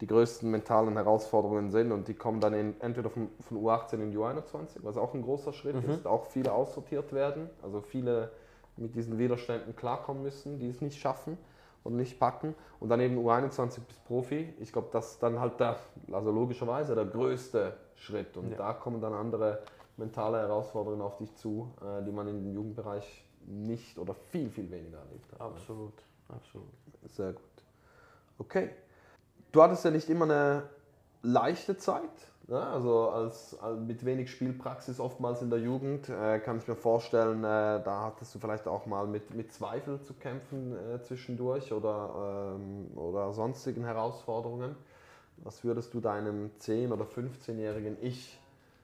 die größten mentalen Herausforderungen sind und die kommen dann in, entweder von, von U18 in U21, was auch ein großer Schritt ist, auch viele aussortiert werden, also viele mit diesen Widerständen klarkommen müssen, die es nicht schaffen und nicht packen und dann eben U21 bis Profi. Ich glaube, das ist dann halt der, also logischerweise der größte Schritt und Ja. da kommen dann andere mentale Herausforderungen auf dich zu, äh, die man in dem Jugendbereich nicht oder viel, viel weniger erlebt hat. Absolut. Absolut. Sehr gut. Okay. Du hattest ja nicht immer eine leichte Zeit. Ne? Also als, als mit wenig Spielpraxis oftmals in der Jugend äh, kann ich mir vorstellen, äh, da hattest du vielleicht auch mal mit, mit Zweifel zu kämpfen äh, zwischendurch oder, ähm, oder sonstigen Herausforderungen. Was würdest du deinem 10- oder 15-jährigen Ich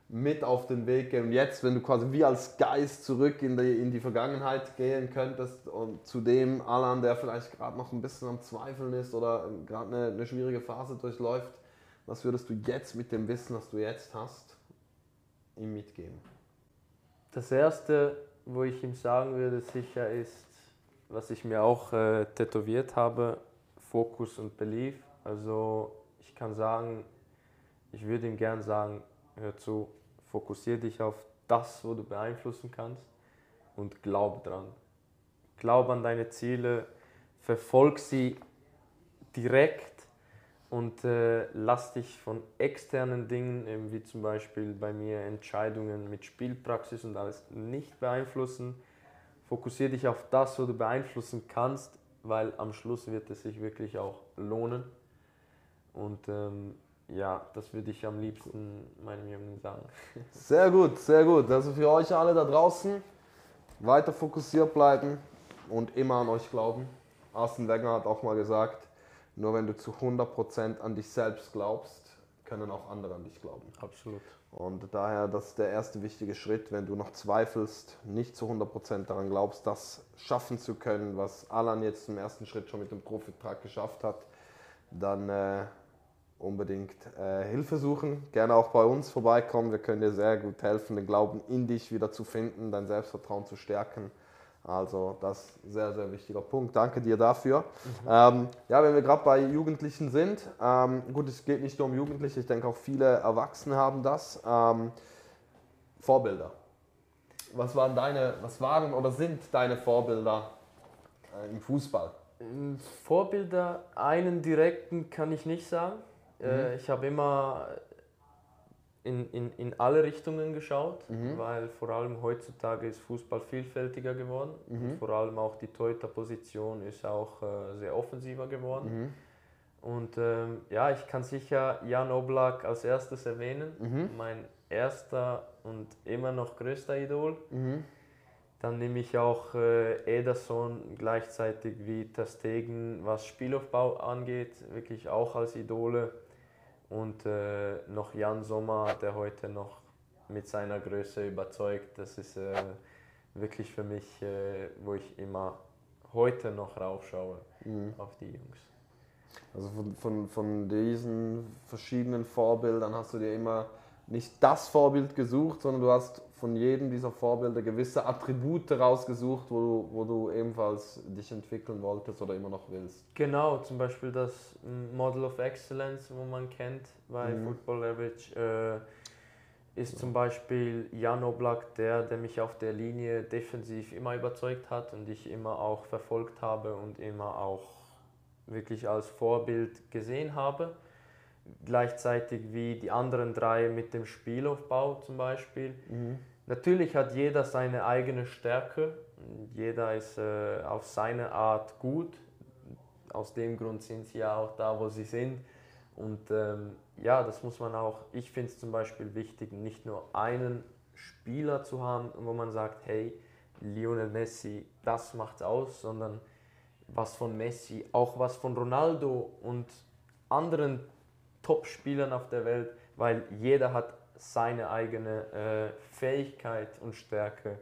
mit auf den Weg gehen? Und jetzt, wenn du quasi wie als Geist zurück in die, in die Vergangenheit gehen könntest und zu dem Alan, der vielleicht gerade noch ein bisschen am Zweifeln ist oder gerade eine, eine schwierige Phase durchläuft, was würdest du jetzt mit dem Wissen, das du jetzt hast, ihm mitgeben? Das erste, wo ich ihm sagen würde, sicher ist, was ich mir auch äh, tätowiert habe, Fokus und Belief. Also ich kann sagen, ich würde ihm gern sagen, hör zu, fokussiere dich auf das, wo du beeinflussen kannst und glaub dran. Glaub an deine Ziele, verfolg sie direkt und äh, lass dich von externen Dingen, eben wie zum Beispiel bei mir Entscheidungen mit Spielpraxis und alles, nicht beeinflussen. Fokussiere dich auf das, wo du beeinflussen kannst, weil am Schluss wird es sich wirklich auch lohnen. Und ähm, ja, das würde ich am liebsten meinem Jungen sagen. Sehr gut, sehr gut. Also für euch alle da draußen, weiter fokussiert bleiben und immer an euch glauben. Arsene Wenger hat auch mal gesagt, nur wenn du zu 100% an dich selbst glaubst, können auch andere an dich glauben. Absolut. Und daher, das ist der erste wichtige Schritt, wenn du noch zweifelst, nicht zu 100% daran glaubst, das schaffen zu können, was Alan jetzt im ersten Schritt schon mit dem Profitrag geschafft hat, dann äh, unbedingt äh, Hilfe suchen. Gerne auch bei uns vorbeikommen. Wir können dir sehr gut helfen, den Glauben in dich wieder zu finden, dein Selbstvertrauen zu stärken. Also das ist ein sehr, sehr wichtiger Punkt. Danke dir dafür. Mhm. Ähm, ja, wenn wir gerade bei Jugendlichen sind, ähm, gut, es geht nicht nur um Jugendliche, ich denke auch viele Erwachsene haben das. Ähm, Vorbilder. Was waren deine, was waren oder sind deine Vorbilder äh, im Fußball? Ähm, Vorbilder, einen direkten kann ich nicht sagen. Äh, mhm. Äh, ich habe immer in, in, in alle Richtungen geschaut, mhm. weil vor allem heutzutage ist Fußball vielfältiger geworden. Mhm. Vor allem auch die Torhüter-Position ist auch äh, sehr offensiver geworden. Mhm. Und ähm, ja, ich kann sicher Jan Oblak als erstes erwähnen. Mhm. Mein erster und immer noch größter Idol. Mhm. Dann nehme ich auch äh, Ederson gleichzeitig wie Tastegen, was Spielaufbau angeht, wirklich auch als Idole. Und äh, noch Jan Sommer, der heute noch mit seiner Größe überzeugt. Das ist äh, wirklich für mich, äh, wo ich immer heute noch raufschaue mhm. auf die Jungs. Also von, von, von diesen verschiedenen Vorbildern hast du dir immer nicht das Vorbild gesucht, sondern du hast von jedem dieser Vorbilder gewisse Attribute rausgesucht, wo du, wo du ebenfalls dich entwickeln wolltest oder immer noch willst. Genau, zum Beispiel das Model of Excellence, wo man kennt bei mhm. Football Average, äh, ist zum Beispiel Jan Oblak, der, der mich auf der Linie defensiv immer überzeugt hat und ich immer auch verfolgt habe und immer auch wirklich als Vorbild gesehen habe gleichzeitig wie die anderen drei mit dem Spielaufbau zum Beispiel. Mhm. Natürlich hat jeder seine eigene Stärke, jeder ist äh, auf seine Art gut. Aus dem Grund sind sie ja auch da, wo sie sind. Und ähm, ja, das muss man auch, ich finde es zum Beispiel wichtig, nicht nur einen Spieler zu haben, wo man sagt, hey, Lionel Messi, das macht's aus, sondern was von Messi, auch was von Ronaldo und anderen Top-Spielern auf der Welt, weil jeder hat seine eigene äh, Fähigkeit und Stärke,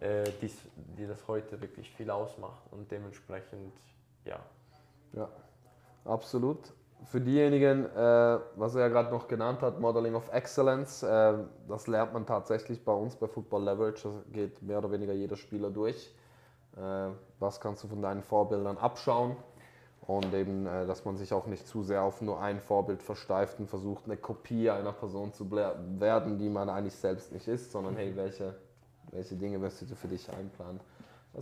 äh, die, die das heute wirklich viel ausmacht und dementsprechend, ja. Ja, absolut. Für diejenigen, äh, was er ja gerade noch genannt hat, Modeling of Excellence, äh, das lernt man tatsächlich bei uns bei Football Leverage. Das geht mehr oder weniger jeder Spieler durch. Äh, was kannst du von deinen Vorbildern abschauen? Und eben, äh, dass man sich auch nicht zu sehr auf nur ein Vorbild versteift und versucht, eine Kopie einer Person zu werden, die man eigentlich selbst nicht ist, sondern hey, welche, welche Dinge möchtest du für dich einplanen?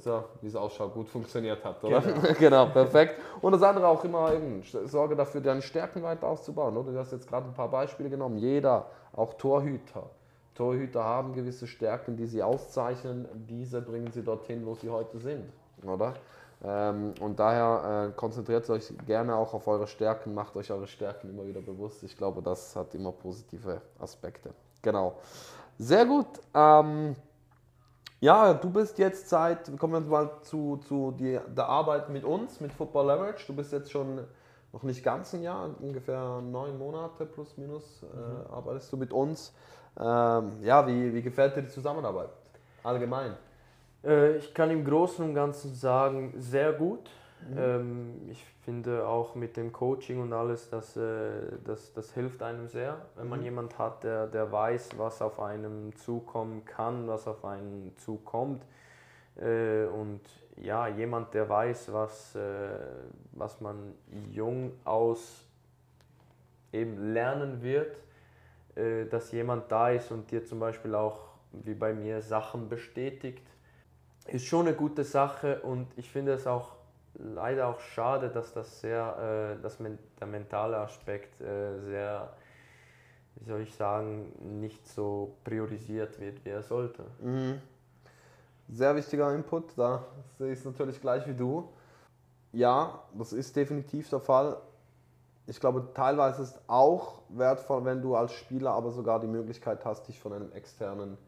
Ja, wie es ausschaut, gut funktioniert hat, oder? Genau. genau, perfekt. Und das andere auch immer eben, sorge dafür, deine Stärken weiter auszubauen, oder? Du hast jetzt gerade ein paar Beispiele genommen. Jeder, auch Torhüter. Torhüter haben gewisse Stärken, die sie auszeichnen. Diese bringen sie dorthin, wo sie heute sind, oder? Ähm, und daher äh, konzentriert euch gerne auch auf eure Stärken, macht euch eure Stärken immer wieder bewusst. Ich glaube, das hat immer positive Aspekte. Genau. Sehr gut. Ähm, ja, du bist jetzt seit, kommen wir mal zu, zu die, der Arbeit mit uns, mit Football Leverage. Du bist jetzt schon noch nicht ganz ein Jahr, ungefähr neun Monate plus minus äh, mhm. arbeitest du mit uns. Ähm, ja, wie, wie gefällt dir die Zusammenarbeit allgemein? Äh, ich kann im Großen und Ganzen sagen, sehr gut. Mhm. Ähm, ich finde auch mit dem Coaching und alles, das, äh, das, das hilft einem sehr, wenn man mhm. jemand hat, der, der weiß, was auf einem zukommen kann, was auf einen zukommt. Äh, und ja, jemand, der weiß, was, was man jung aus eben lernen wird, dass jemand da ist und dir zum Beispiel auch, wie bei mir, Sachen bestätigt ist schon eine gute Sache und ich finde es auch leider auch schade, dass das sehr, äh, dass der mentale Aspekt äh, sehr, wie soll ich sagen, nicht so priorisiert wird, wie er sollte. Mhm. Sehr wichtiger Input, da sehe ich es natürlich gleich wie du. Ja, das ist definitiv der Fall. Ich glaube, teilweise ist es auch wertvoll, wenn du als Spieler aber sogar die Möglichkeit hast, dich von einem externen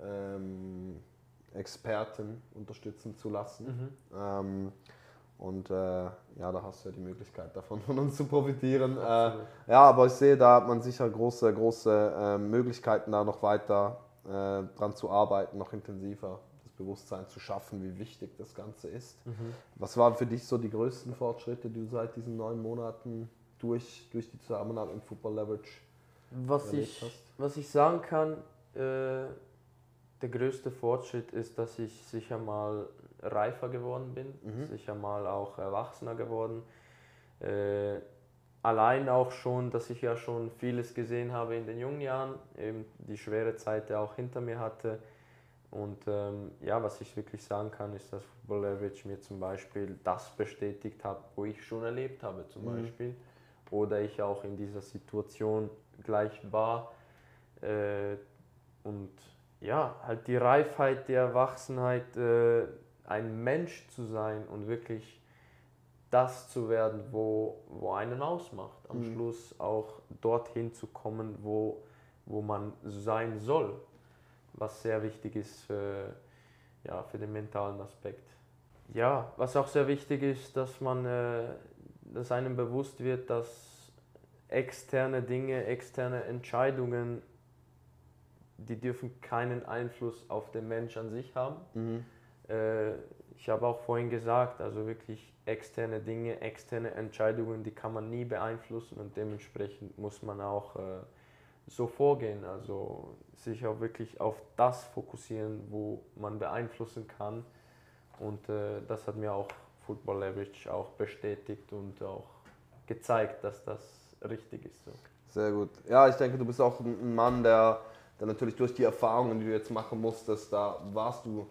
ähm, Experten unterstützen zu lassen. Mhm. Ähm, und äh, ja, da hast du ja die Möglichkeit davon von uns zu profitieren. Äh, ja, aber ich sehe, da hat man sicher große, große äh, Möglichkeiten, da noch weiter äh, dran zu arbeiten, noch intensiver das Bewusstsein zu schaffen, wie wichtig das Ganze ist. Mhm. Was waren für dich so die größten Fortschritte, die du seit diesen neun Monaten durch, durch die Zusammenarbeit mit Football Leverage was ich, hast? Was ich sagen kann, äh, der größte Fortschritt ist, dass ich sicher mal reifer geworden bin, Mhm. sicher mal auch erwachsener geworden. Äh, allein auch schon, dass ich ja schon vieles gesehen habe in den jungen Jahren, eben die schwere Zeit ja auch hinter mir hatte. Und ähm, ja, was ich wirklich sagen kann, ist, dass Football Leverage mir zum Beispiel das bestätigt hat, wo ich schon erlebt habe zum Mhm. Beispiel. Oder ich auch in dieser Situation gleich war. Äh, und ja, halt die Reifheit, die Erwachsenheit, äh, ein Mensch zu sein und wirklich das zu werden, wo, wo einen ausmacht. Am Mhm. Schluss auch dorthin zu kommen, wo, wo man sein soll. Was sehr wichtig ist für, ja, für den mentalen Aspekt. Ja, was auch sehr wichtig ist, dass man, äh, dass einem bewusst wird, dass externe Dinge, externe Entscheidungen, die dürfen keinen Einfluss auf den Mensch an sich haben. Mhm. Äh, ich habe auch vorhin gesagt, also wirklich externe Dinge, externe Entscheidungen, die kann man nie beeinflussen und dementsprechend muss man auch äh, so vorgehen. Also sich auch wirklich auf das fokussieren, wo man beeinflussen kann. Und äh, das hat mir auch Football Leverage auch bestätigt und auch gezeigt, dass das richtig ist. So. Sehr gut. Ja, ich denke, du bist auch ein Mann, der, der natürlich durch die Erfahrungen, die du jetzt machen musstest, da warst du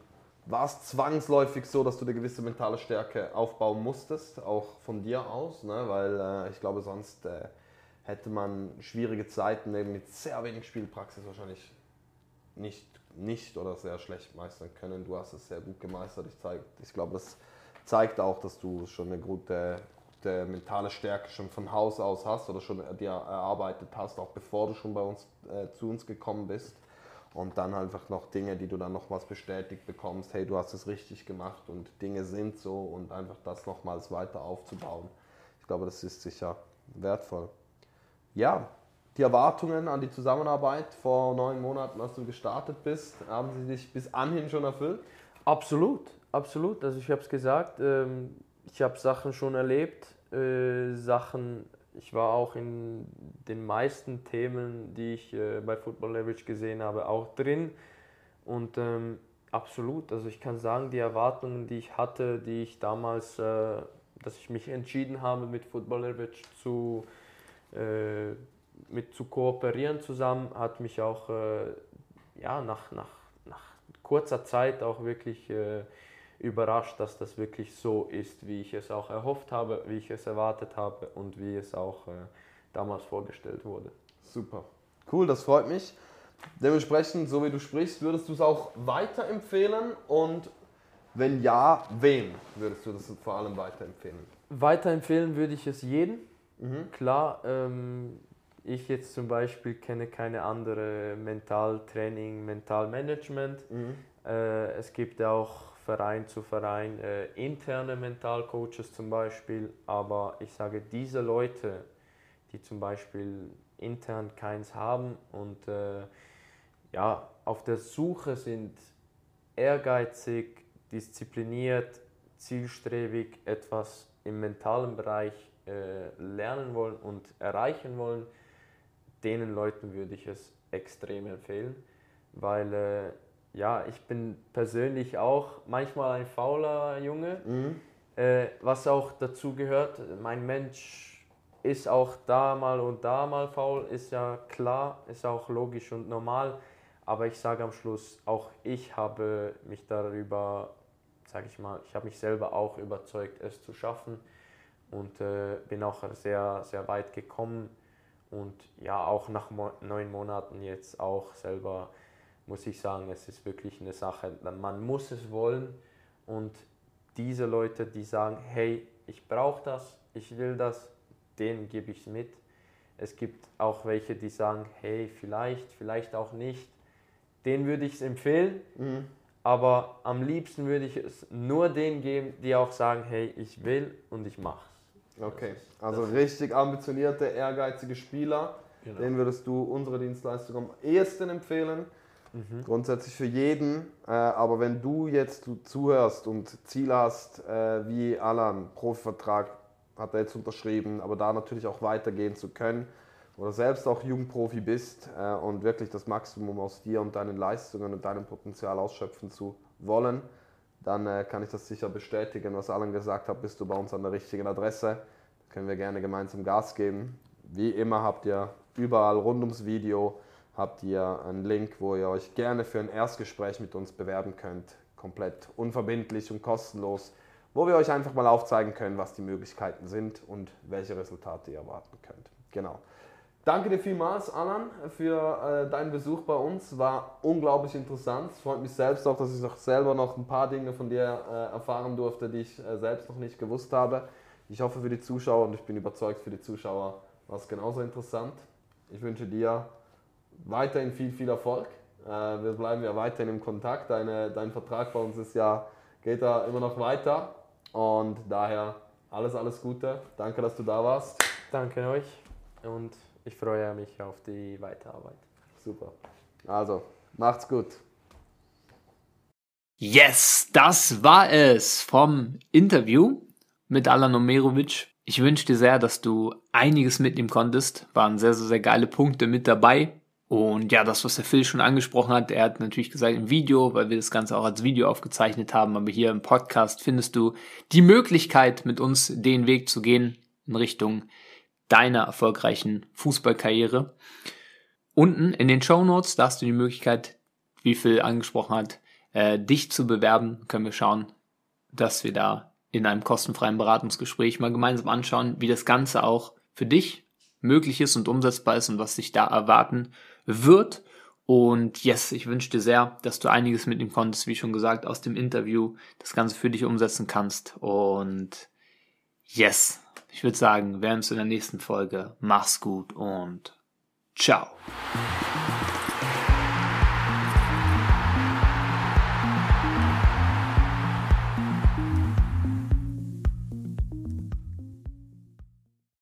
war zwangsläufig so, dass du eine gewisse mentale Stärke aufbauen musstest, auch von dir aus, ne? weil äh, ich glaube, sonst äh, hätte man schwierige Zeiten eben mit sehr wenig Spielpraxis wahrscheinlich nicht, nicht oder sehr schlecht meistern können. Du hast es sehr gut gemeistert. Ich, ich glaube, das zeigt auch, dass du schon eine gute, gute mentale Stärke schon von Haus aus hast oder schon dir erarbeitet hast, auch bevor du schon bei uns äh, zu uns gekommen bist und dann einfach noch Dinge, die du dann nochmals bestätigt bekommst, hey, du hast es richtig gemacht und Dinge sind so und einfach das nochmals weiter aufzubauen. Ich glaube, das ist sicher wertvoll. Ja, die Erwartungen an die Zusammenarbeit vor neun Monaten, als du gestartet bist, haben sie dich bis anhin schon erfüllt? Absolut, absolut. Also ich habe es gesagt, ähm, ich habe Sachen schon erlebt, äh, Sachen ich war auch in den meisten Themen, die ich äh, bei Football Leverage gesehen habe, auch drin. Und ähm, absolut, also ich kann sagen, die Erwartungen, die ich hatte, die ich damals, äh, dass ich mich entschieden habe, mit Football Leverage zu, äh, mit zu kooperieren zusammen, hat mich auch äh, ja, nach, nach, nach kurzer Zeit auch wirklich äh, überrascht, dass das wirklich so ist, wie ich es auch erhofft habe, wie ich es erwartet habe und wie es auch äh, damals vorgestellt wurde. Super. Cool, das freut mich. Dementsprechend, so wie du sprichst, würdest du es auch weiterempfehlen und wenn ja, wem würdest du das vor allem weiterempfehlen? Weiterempfehlen würde ich es jedem. Mhm. Klar, ähm, ich jetzt zum Beispiel kenne keine andere Mentaltraining, Mentalmanagement. Mhm. Äh, es gibt auch Verein zu Verein äh, interne Mentalcoaches zum Beispiel, aber ich sage, diese Leute, die zum Beispiel intern keins haben und äh, ja, auf der Suche sind, ehrgeizig, diszipliniert, zielstrebig etwas im mentalen Bereich äh, lernen wollen und erreichen wollen, denen Leuten würde ich es extrem empfehlen, weil äh, ja, ich bin persönlich auch manchmal ein fauler Junge, mhm. äh, was auch dazu gehört. Mein Mensch ist auch da mal und da mal faul, ist ja klar, ist auch logisch und normal. Aber ich sage am Schluss, auch ich habe mich darüber, sage ich mal, ich habe mich selber auch überzeugt, es zu schaffen und äh, bin auch sehr, sehr weit gekommen. Und ja, auch nach mo neun Monaten jetzt auch selber muss ich sagen, es ist wirklich eine Sache, man muss es wollen und diese Leute, die sagen, hey, ich brauche das, ich will das, denen gebe ich es mit. Es gibt auch welche, die sagen, hey, vielleicht, vielleicht auch nicht. Den würde ich es empfehlen, mhm. aber am liebsten würde ich es nur denen geben, die auch sagen, hey, ich will und ich mache es. Okay, also richtig ambitionierte, ehrgeizige Spieler, genau. denen würdest du unsere Dienstleistung am ehesten empfehlen. Mhm. Grundsätzlich für jeden. Äh, aber wenn du jetzt du zuhörst und Ziel hast, äh, wie Alan, Profivertrag hat er jetzt unterschrieben, aber da natürlich auch weitergehen zu können oder selbst auch Jugendprofi bist äh, und wirklich das Maximum aus dir und deinen Leistungen und deinem Potenzial ausschöpfen zu wollen, dann äh, kann ich das sicher bestätigen, was Alan gesagt hat, bist du bei uns an der richtigen Adresse. Da können wir gerne gemeinsam Gas geben. Wie immer habt ihr überall rund ums Video habt ihr einen Link, wo ihr euch gerne für ein Erstgespräch mit uns bewerben könnt. Komplett unverbindlich und kostenlos, wo wir euch einfach mal aufzeigen können, was die Möglichkeiten sind und welche Resultate ihr erwarten könnt. Genau. Danke dir vielmals, Alan, für äh, deinen Besuch bei uns. War unglaublich interessant. Es freut mich selbst auch, dass ich noch selber noch ein paar Dinge von dir äh, erfahren durfte, die ich äh, selbst noch nicht gewusst habe. Ich hoffe für die Zuschauer und ich bin überzeugt für die Zuschauer war es genauso interessant. Ich wünsche dir weiterhin viel, viel Erfolg. Äh, wir bleiben ja weiterhin im Kontakt. Deine, dein Vertrag bei uns ist ja, geht da immer noch weiter. Und daher alles, alles Gute. Danke, dass du da warst. Danke euch und ich freue mich auf die Weiterarbeit. Super. Also, macht's gut. Yes, das war es vom Interview mit Alan Omerovic. Ich wünsche dir sehr, dass du einiges mitnehmen konntest. Waren sehr, sehr, sehr geile Punkte mit dabei. Und ja, das, was der Phil schon angesprochen hat, er hat natürlich gesagt im Video, weil wir das Ganze auch als Video aufgezeichnet haben, aber hier im Podcast findest du die Möglichkeit, mit uns den Weg zu gehen in Richtung deiner erfolgreichen Fußballkarriere. Unten in den Show Notes, da hast du die Möglichkeit, wie Phil angesprochen hat, äh, dich zu bewerben. Können wir schauen, dass wir da in einem kostenfreien Beratungsgespräch mal gemeinsam anschauen, wie das Ganze auch für dich möglich ist und umsetzbar ist und was dich da erwarten wird. Und yes, ich wünsche dir sehr, dass du einiges mitnehmen konntest, wie schon gesagt, aus dem Interview, das Ganze für dich umsetzen kannst. Und yes, ich würde sagen, wir sehen uns in der nächsten Folge. Mach's gut und ciao.